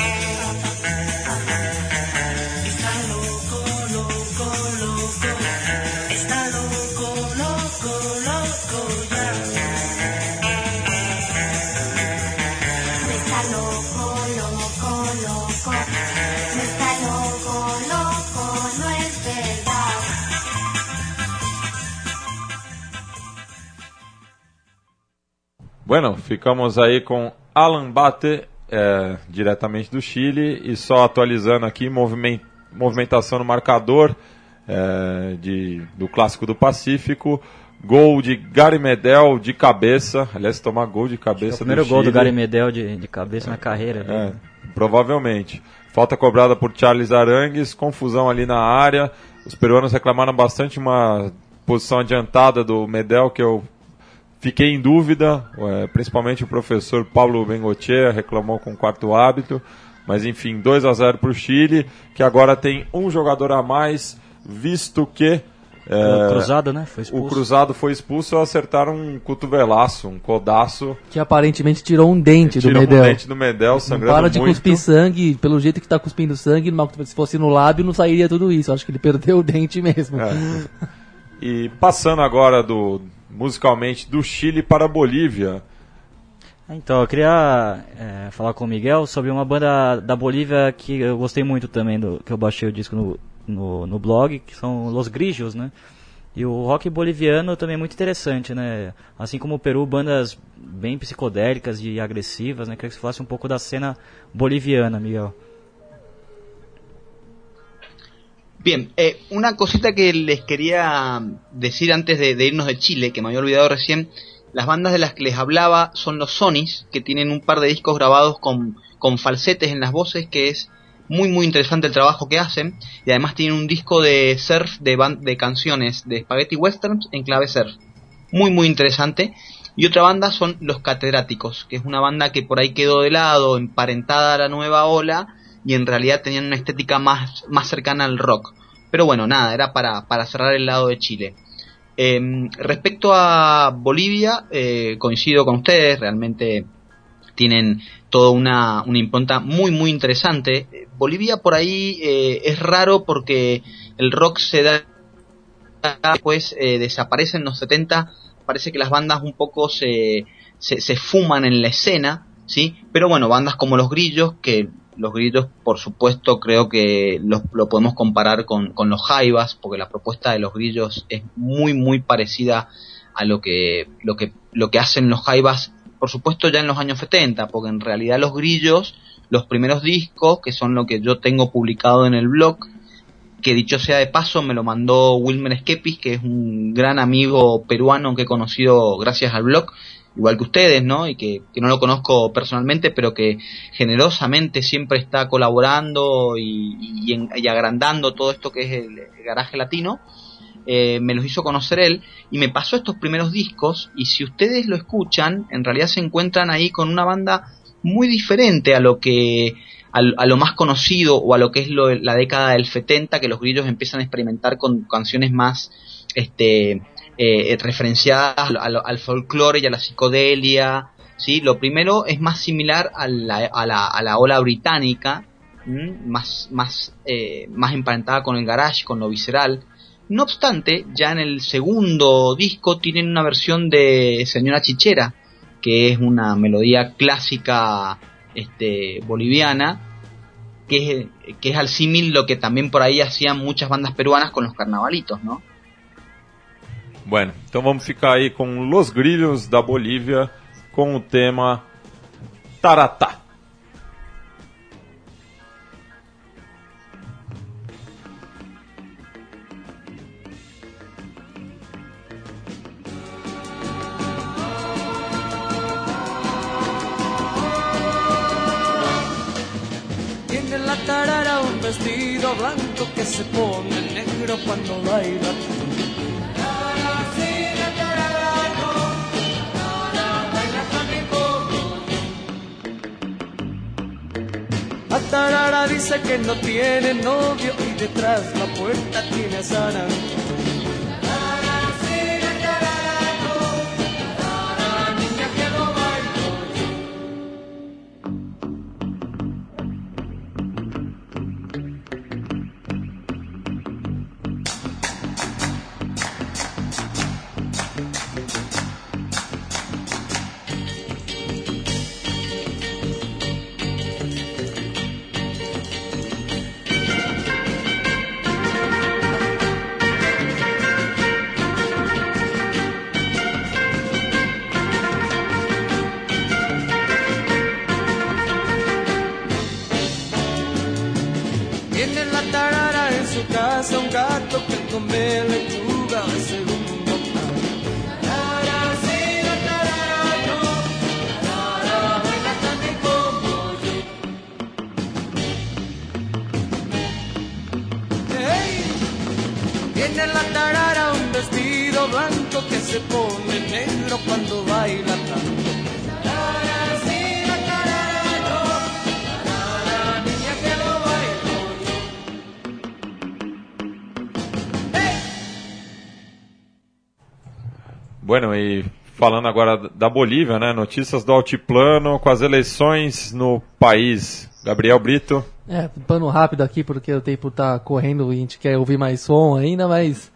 Bueno, ficamos aí com Alan Bate, é, diretamente do Chile, e só atualizando aqui, movimen- movimentação no marcador é, de, do Clássico do Pacífico, gol de Gary Medel de cabeça, aliás, tomar gol de É o cabeça primeiro do gol do Chile. Gary Medel de, de cabeça na carreira. É, dele. provavelmente. Falta cobrada por Charles Arangues, confusão ali na área. Os peruanos reclamaram bastante uma posição adiantada do Medel, que eu fiquei em dúvida. é, principalmente o professor Paulo Bengotier reclamou com o quarto hábito. Mas enfim, 2 a 0 para o Chile, que agora tem um jogador a mais, visto que é, O Cruzado, né? Foi o expulso. cruzado foi expulso ao acertar um cotovelaço, um codaço. Que aparentemente tirou um dente do Tirou Medel. um dente do Medel, sangrando para de muito. cuspir sangue, pelo jeito que tá cuspindo sangue, se fosse no lábio não sairia tudo isso. Acho que ele perdeu o dente mesmo. É. E passando agora do musicalmente do Chile para a Bolívia. Então, eu queria é, falar com o Miguel sobre uma banda da Bolívia que eu gostei muito também, do, que eu baixei o disco no, no, no blog, que são Los Grijos, né? E o rock boliviano também é muito interessante, né? Assim como o Peru, bandas bem psicodélicas e agressivas, né? Queria que você falasse um pouco da cena boliviana, Miguel. Bien, eh, una cosita que les quería decir antes de, irnos de Chile, que me había olvidado recién. Las bandas de las que les hablaba son los Sonys, que tienen un par de discos grabados con, con falsetes en las voces, que es muy muy interesante el trabajo que hacen. Y además tienen un disco de surf de, de canciones de Spaghetti Westerns en clave surf. Muy muy interesante. Y otra banda son Los Catedráticos, que es una banda que por ahí quedó de lado, emparentada a la nueva ola, y en realidad tenían una estética más, más cercana al rock. Pero bueno, nada, era para, para cerrar el lado de Chile. Eh, respecto a Bolivia, eh, coincido con ustedes, realmente tienen toda una, una impronta muy muy interesante. Bolivia por ahí eh, es raro porque el rock se da después eh, desaparece en los 70 parece que las bandas un poco se, se, se fuman en la escena sí pero bueno bandas como los grillos que los grillos por supuesto creo que los- lo podemos comparar con, con los jaivas porque la propuesta de los grillos es muy muy parecida a lo que lo que lo que hacen los jaivas por supuesto ya en los años 70 porque en realidad los grillos los primeros discos que son lo que yo tengo publicado en el blog que dicho sea de paso me lo mandó Wilmer Skepis, que es un gran amigo peruano que he conocido gracias al blog, igual que ustedes, ¿no? Y que, que no lo conozco personalmente, pero que generosamente siempre está colaborando y, y en- y agrandando todo esto que es el, garaje latino. Eh, me los hizo conocer él y me pasó estos primeros discos y si ustedes lo escuchan, en realidad se encuentran ahí con una banda muy diferente a lo que a, a lo más conocido o a lo que es lo- la década del 70 que los grillos empiezan a experimentar con canciones más este eh, referenciadas al, folclore y a la psicodelia sí lo primero es más similar a la, a la, a la ola británica más más eh, más emparentada con el garage con lo visceral. No obstante ya en el segundo disco tienen una versión de Señora Chichera que es una melodía clásica este, boliviana, que es, que es al símil lo que también por ahí hacían muchas bandas peruanas con los carnavalitos, ¿no? Bueno, então vamos ficar aí com Los Grilhos da Bolívia com o tema Taratá. Tiene en la tarara un vestido blanco que se pone negro cuando baila. Tarara dice que no tiene novio y detrás la puerta tiene a San. Falando agora da Bolívia, né? Notícias do altiplano com as eleições no país. Gabriel Brito. É, pano rápido aqui porque o tempo tá correndo e a gente quer ouvir mais som ainda, mas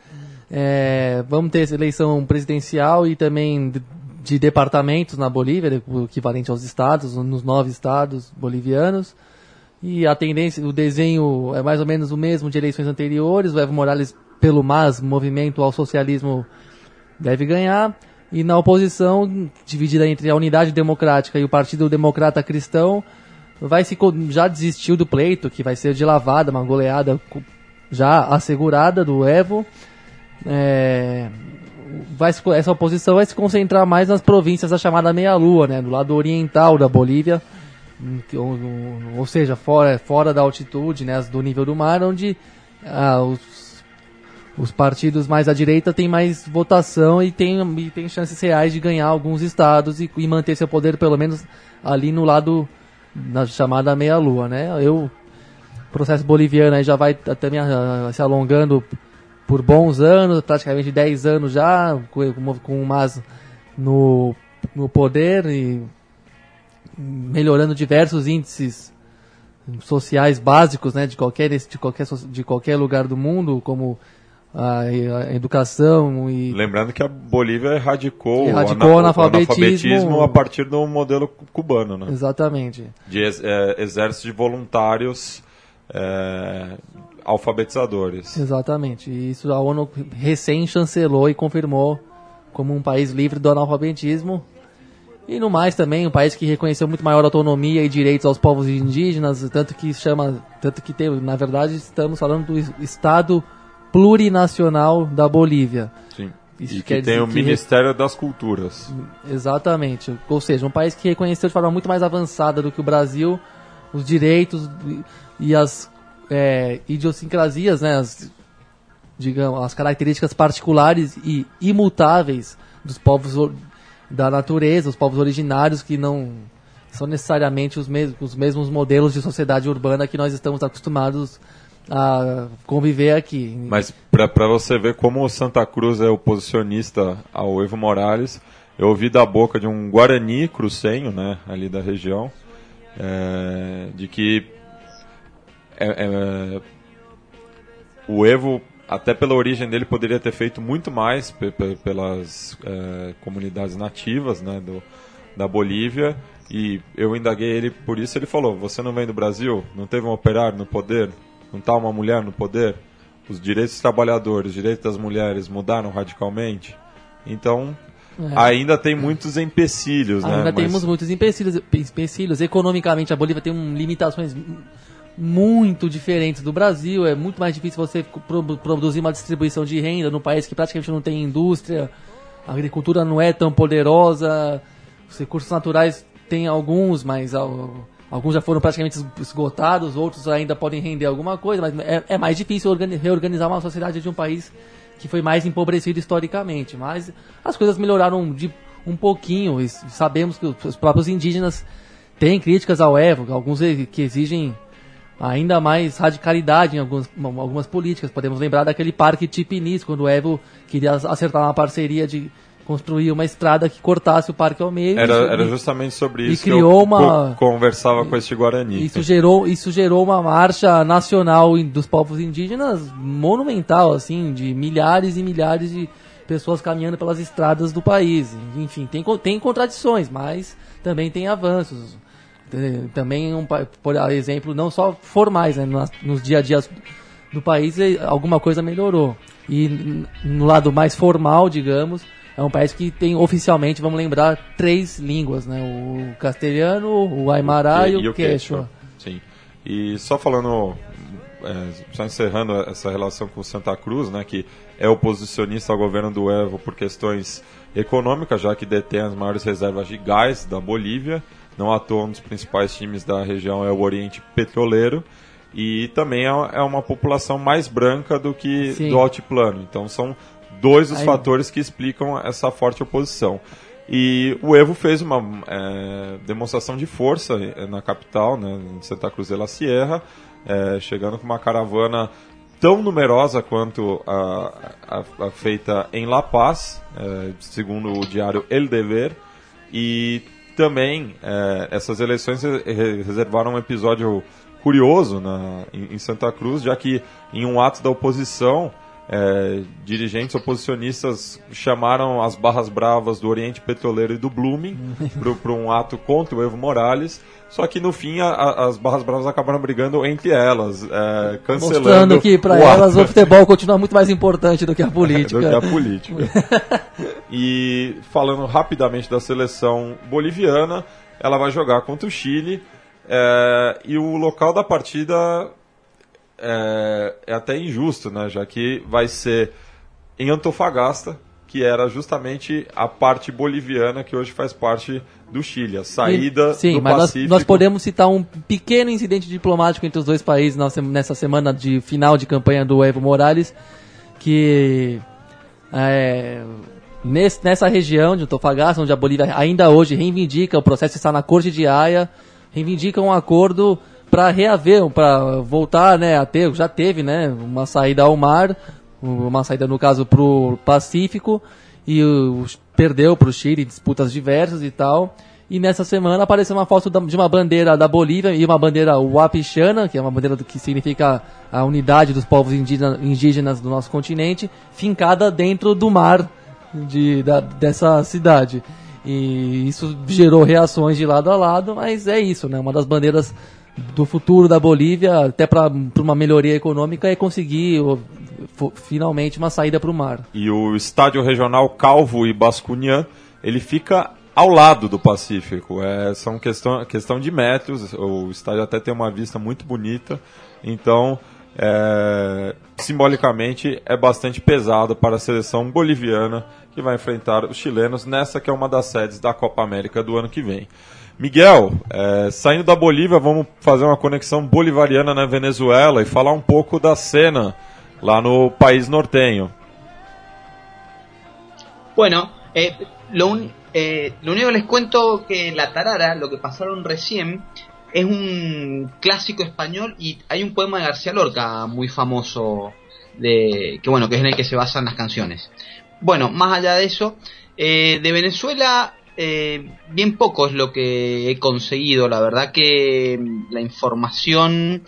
é, vamos ter eleição presidencial e também de, de departamentos na Bolívia, o equivalente aos estados, nos nove estados bolivianos. E a tendência, o desenho é mais ou menos o mesmo de eleições anteriores. O Evo Morales, pelo MAS, Movimento ao Socialismo, deve ganhar. E na oposição, dividida entre a Unidade Democrática e o Partido Democrata Cristão, vai se já desistiu do pleito, que vai ser de lavada, uma goleada já assegurada do Evo. É, vai se- essa oposição vai se concentrar mais nas províncias da chamada meia-lua, né, do lado oriental da Bolívia, ou- ou seja, fora, fora da altitude, né, do nível do mar, onde ah, os, os partidos mais à direita têm mais votação e têm e tem chances reais de ganhar alguns estados e, e manter seu poder pelo menos ali no lado na chamada meia-lua, né? Eu o processo boliviano aí já vai me, ah, se alongando por bons anos, praticamente 10 anos já, com, com- o Mas no, no poder e melhorando diversos índices sociais básicos né, de, qualquer, de, qualquer, de qualquer lugar do mundo, como a, educação e Lembrando que a Bolívia erradicou, Erradicou o o ana- analfabetismo. a partir do modelo cu- cubano, né? exatamente. De ex- é, exército de voluntários é, alfabetizadores. Exatamente. E isso a ONU recém chancelou e confirmou como um país livre do analfabetismo. E no mais também, um país que reconheceu muito maior autonomia e direitos aos povos indígenas, tanto que chama, tanto que tem, na verdade, estamos falando do Estado plurinacional da Bolívia. Sim. Isso e que tem o que Ministério das Culturas. Exatamente. Ou seja, um país que reconheceu de forma muito mais avançada do que o Brasil os direitos e- as é, idiosincrasias, né, as, digamos, as características particulares e imutáveis dos povos da natureza, os povos originários que não são necessariamente os mesmos, os mesmos modelos de sociedade urbana que nós estamos acostumados a conviver aqui. Mas para você ver como o Santa Cruz é oposicionista ao Evo Morales, eu ouvi da boca de um Guarani crucenho, né, ali da região, é, de que é, é, o Evo, até pela origem dele, poderia ter feito muito mais pe- pe- pelas é, comunidades nativas né, do, da Bolívia. E eu indaguei ele por isso. Ele falou: Você não vem do Brasil? Não teve um operário no poder? Não está uma mulher no poder? Os direitos dos trabalhadores, os direitos das mulheres mudaram radicalmente? Então, ainda tem muitos empecilhos, né? É. Ainda Mas- temos muitos empecilhos, empecilhos. Economicamente, a Bolívia tem um, limitações muito diferentes do Brasil. É muito mais difícil você pro- produzir uma distribuição de renda num país que praticamente não tem indústria. A agricultura não é tão poderosa. Os recursos naturais tem alguns, mas al- alguns já foram praticamente es- esgotados. Outros ainda podem render alguma coisa. Mas é, é mais difícil organi- reorganizar uma sociedade de um país que foi mais empobrecido historicamente. Mas as coisas melhoraram de um pouquinho. E sabemos que os próprios indígenas têm críticas ao Evo, alguns que exigem ainda mais radicalidade em algumas, algumas políticas. Podemos lembrar daquele parque Tipinis, quando o Evo queria ac- acertar uma parceria de construir uma estrada que cortasse o parque ao meio. Era, Isso- era justamente sobre e isso criou que eu uma- co- conversava com este Guarani. isso gerou, isso gerou uma marcha nacional dos povos indígenas monumental, assim, de milhares e milhares de pessoas caminhando pelas estradas do país. Enfim, tem, tem contradições, mas também tem avanços. Também, um, por exemplo, não só formais, né, nos dia a dia do país, alguma coisa melhorou. E no lado mais formal, digamos, é um país que tem oficialmente, vamos lembrar, três línguas, né? O castelhano, o aimara e, o quechua. Sim. E só falando, é, só encerrando essa relação com Santa Cruz, né, que é oposicionista ao governo do Evo por questões econômicas, já que detém as maiores reservas de gás da Bolívia. Não à toa, um dos principais times da região é o Oriente Petroleiro. E também é é uma população mais branca do que Sim. do altiplano. Então são dois os Aí- fatores que explicam essa forte oposição. E o Evo fez uma é, demonstração de força eh, na capital, né, em Santa Cruz de la Sierra, eh, chegando com uma caravana tão numerosa quanto a, a- a feita em La Paz, eh, segundo o diário El Dever, e também eh, essas eleições re- re- reservaram um episódio curioso na, em, em Santa Cruz, já que em um ato da oposição, eh, dirigentes oposicionistas chamaram as barras bravas do Oriente Petroleiro e do Blooming para um ato contra o Evo Morales, só que no fim a- a- as barras bravas acabaram brigando entre elas, eh, cancelando Mostrando que para elas ato o futebol continua muito mais importante do que a política. *laughs* do que a política. e falando rapidamente da seleção boliviana, ela vai jogar contra o Chile. é, e o local da partida é, é até injusto, né? Já que vai ser em Antofagasta, que era justamente a parte boliviana que hoje faz parte do Chile, a saída Sim, do mas nós, Pacífico. nós podemos citar um pequeno incidente diplomático entre os dois países nessa semana de final de campanha do Evo Morales, que é, nesse- nessa região de Antofagasta, onde a Bolívia ainda hoje reivindica, o processo está na Corte de Haia, reivindica um acordo para reaver, para voltar né, a ter, já teve né, uma saída ao mar, uma saída no caso para o Pacífico, e perdeu para o Chile disputas diversas e tal. E nessa semana apareceu uma foto de uma bandeira da Bolívia e uma bandeira Wapichana, que é uma bandeira que significa a unidade dos povos indígena- indígenas do nosso continente, fincada dentro do mar de, da- dessa cidade. E isso gerou reações de lado a lado, mas é isso, né? Uma das bandeiras do futuro da Bolívia, até para uma melhoria econômica, é conseguir finalmente uma saída para o mar. E o estádio regional Calvo e Bascunian, ele fica ao lado do Pacífico. É, são questão, questão de metros, o estádio até tem uma vista muito bonita, então é, simbolicamente é bastante pesado para a seleção boliviana que vai enfrentar os chilenos nessa que é uma das sedes da Copa América do ano que vem. Miguel, é, saindo da Bolívia, vamos fazer uma conexão bolivariana na Venezuela e falar um pouco da cena lá no país nortenho. Bueno, eh, lo, eh, lo único que les cuento que la tarara, lo que pasaron recién, es un clásico español y hay un poema de García Lorca muy famoso de que bueno que es en el que se basan las canciones. Bueno, más allá de eso, eh, de Venezuela eh, bien poco es lo que he conseguido. La verdad que mm, la información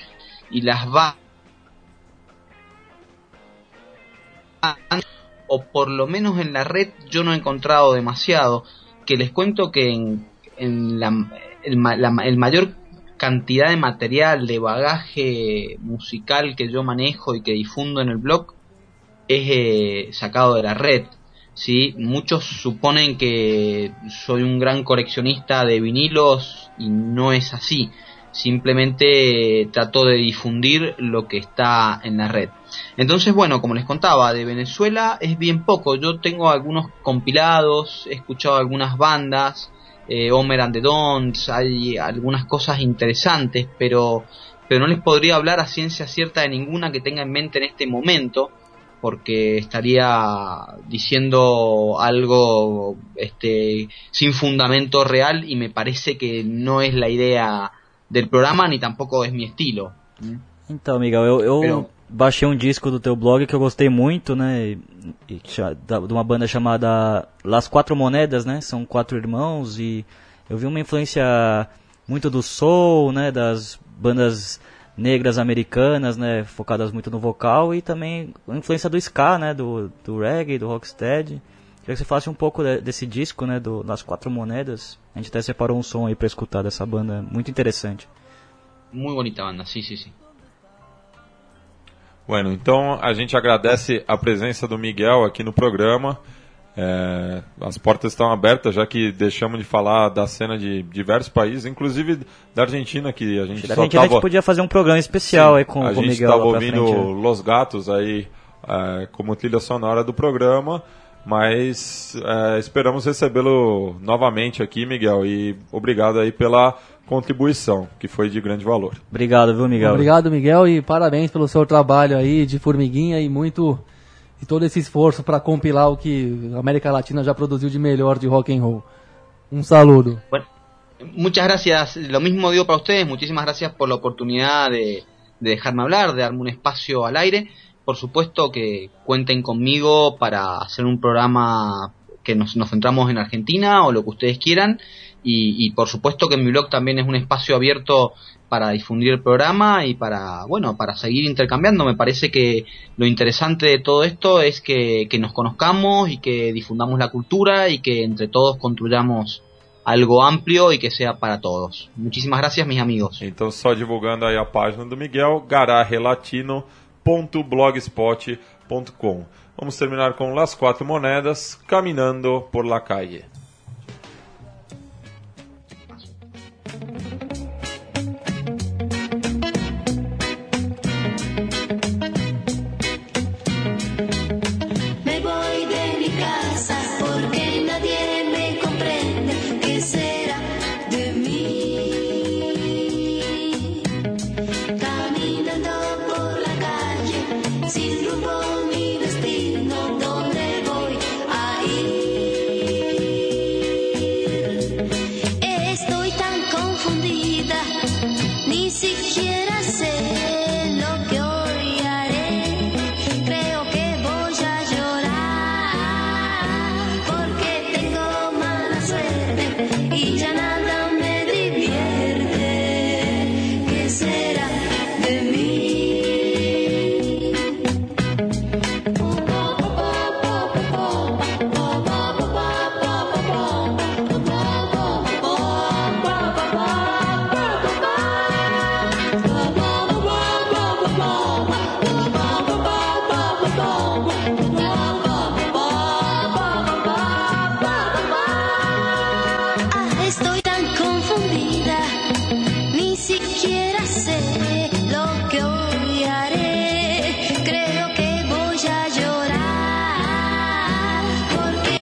y las bases o por lo menos en la red yo no he encontrado demasiado. Que les cuento que en, en la- el mayor cantidad de material, de bagaje musical que yo manejo y que difundo en el blog es eh, sacado de la red. ¿Sí? Muchos suponen que soy un gran coleccionista de vinilos y no es así. Simplemente eh, trato de difundir lo que está en la red. Entonces, bueno, como les contaba, de Venezuela es bien poco. Yo tengo algunos compilados, he escuchado algunas bandas, eh, Homer and the Dons, hay algunas cosas interesantes, pero, pero no les podría hablar a ciencia cierta de ninguna que tenga en mente en este momento, porque estaría diciendo algo este, sin fundamento real y me parece que no es la idea del programa ni tampoco es mi estilo. Então, Miguel, eu, eu Pero- baixei um disco do teu blog que eu gostei muito, né? e- e de uma banda chamada Las Quatro Monedas, né? São quatro irmãos e eu vi uma influência muito do soul, né? Das bandas negras americanas, né? Focadas muito no vocal e também a influência do ska, né? Do, do reggae, do rocksteady. Queria que você falasse um pouco de- desse disco, né? Do Las Quatro Monedas. A gente até separou um som aí pra escutar dessa banda, muito interessante. Muy bonita banda, sí, sí, sí. Bueno, então a gente agradece a presença do Miguel aqui no programa. É, as portas estão abertas, já que deixamos de falar da cena de diversos países, inclusive da Argentina, que a gente Da só Argentina a gente tava- podia fazer um programa especial Sim, aí com, a com o gente Miguel estava lá pra ouvindo frente. né? Los Gatos aí é, como trilha sonora do programa, mas é, esperamos recebê-lo novamente aqui, Miguel, e obrigado aí pela contribuição, que foi de grande valor. Obrigado, viu, Miguel? Obrigado, Miguel, e parabéns pelo seu trabalho aí de formiguinha e muito e todo esse esforço para compilar o que a América Latina já produziu de melhor de rock and roll. Um saludo. Bueno, muchas gracias. Lo mismo digo para ustedes. Muchísimas gracias por la oportunidad de, de dejarme hablar, de darme un espacio al aire. Por supuesto que cuenten conmigo para hacer un programa que nos, nos centramos en Argentina o lo que ustedes quieran. Y, por supuesto que mi blog también es un espacio abierto para difundir el programa y para, bueno, para seguir intercambiando. Me parece que lo interesante de todo esto es que, nos conozcamos y que difundamos la cultura y que entre todos construyamos algo amplio y que sea para todos. Muchísimas gracias, mis amigos. Então, só divulgando aí a página do Miguel, gararelatino.blogspot.com. Vamos terminar com Las Quatro Monedas, Caminando por la Calle.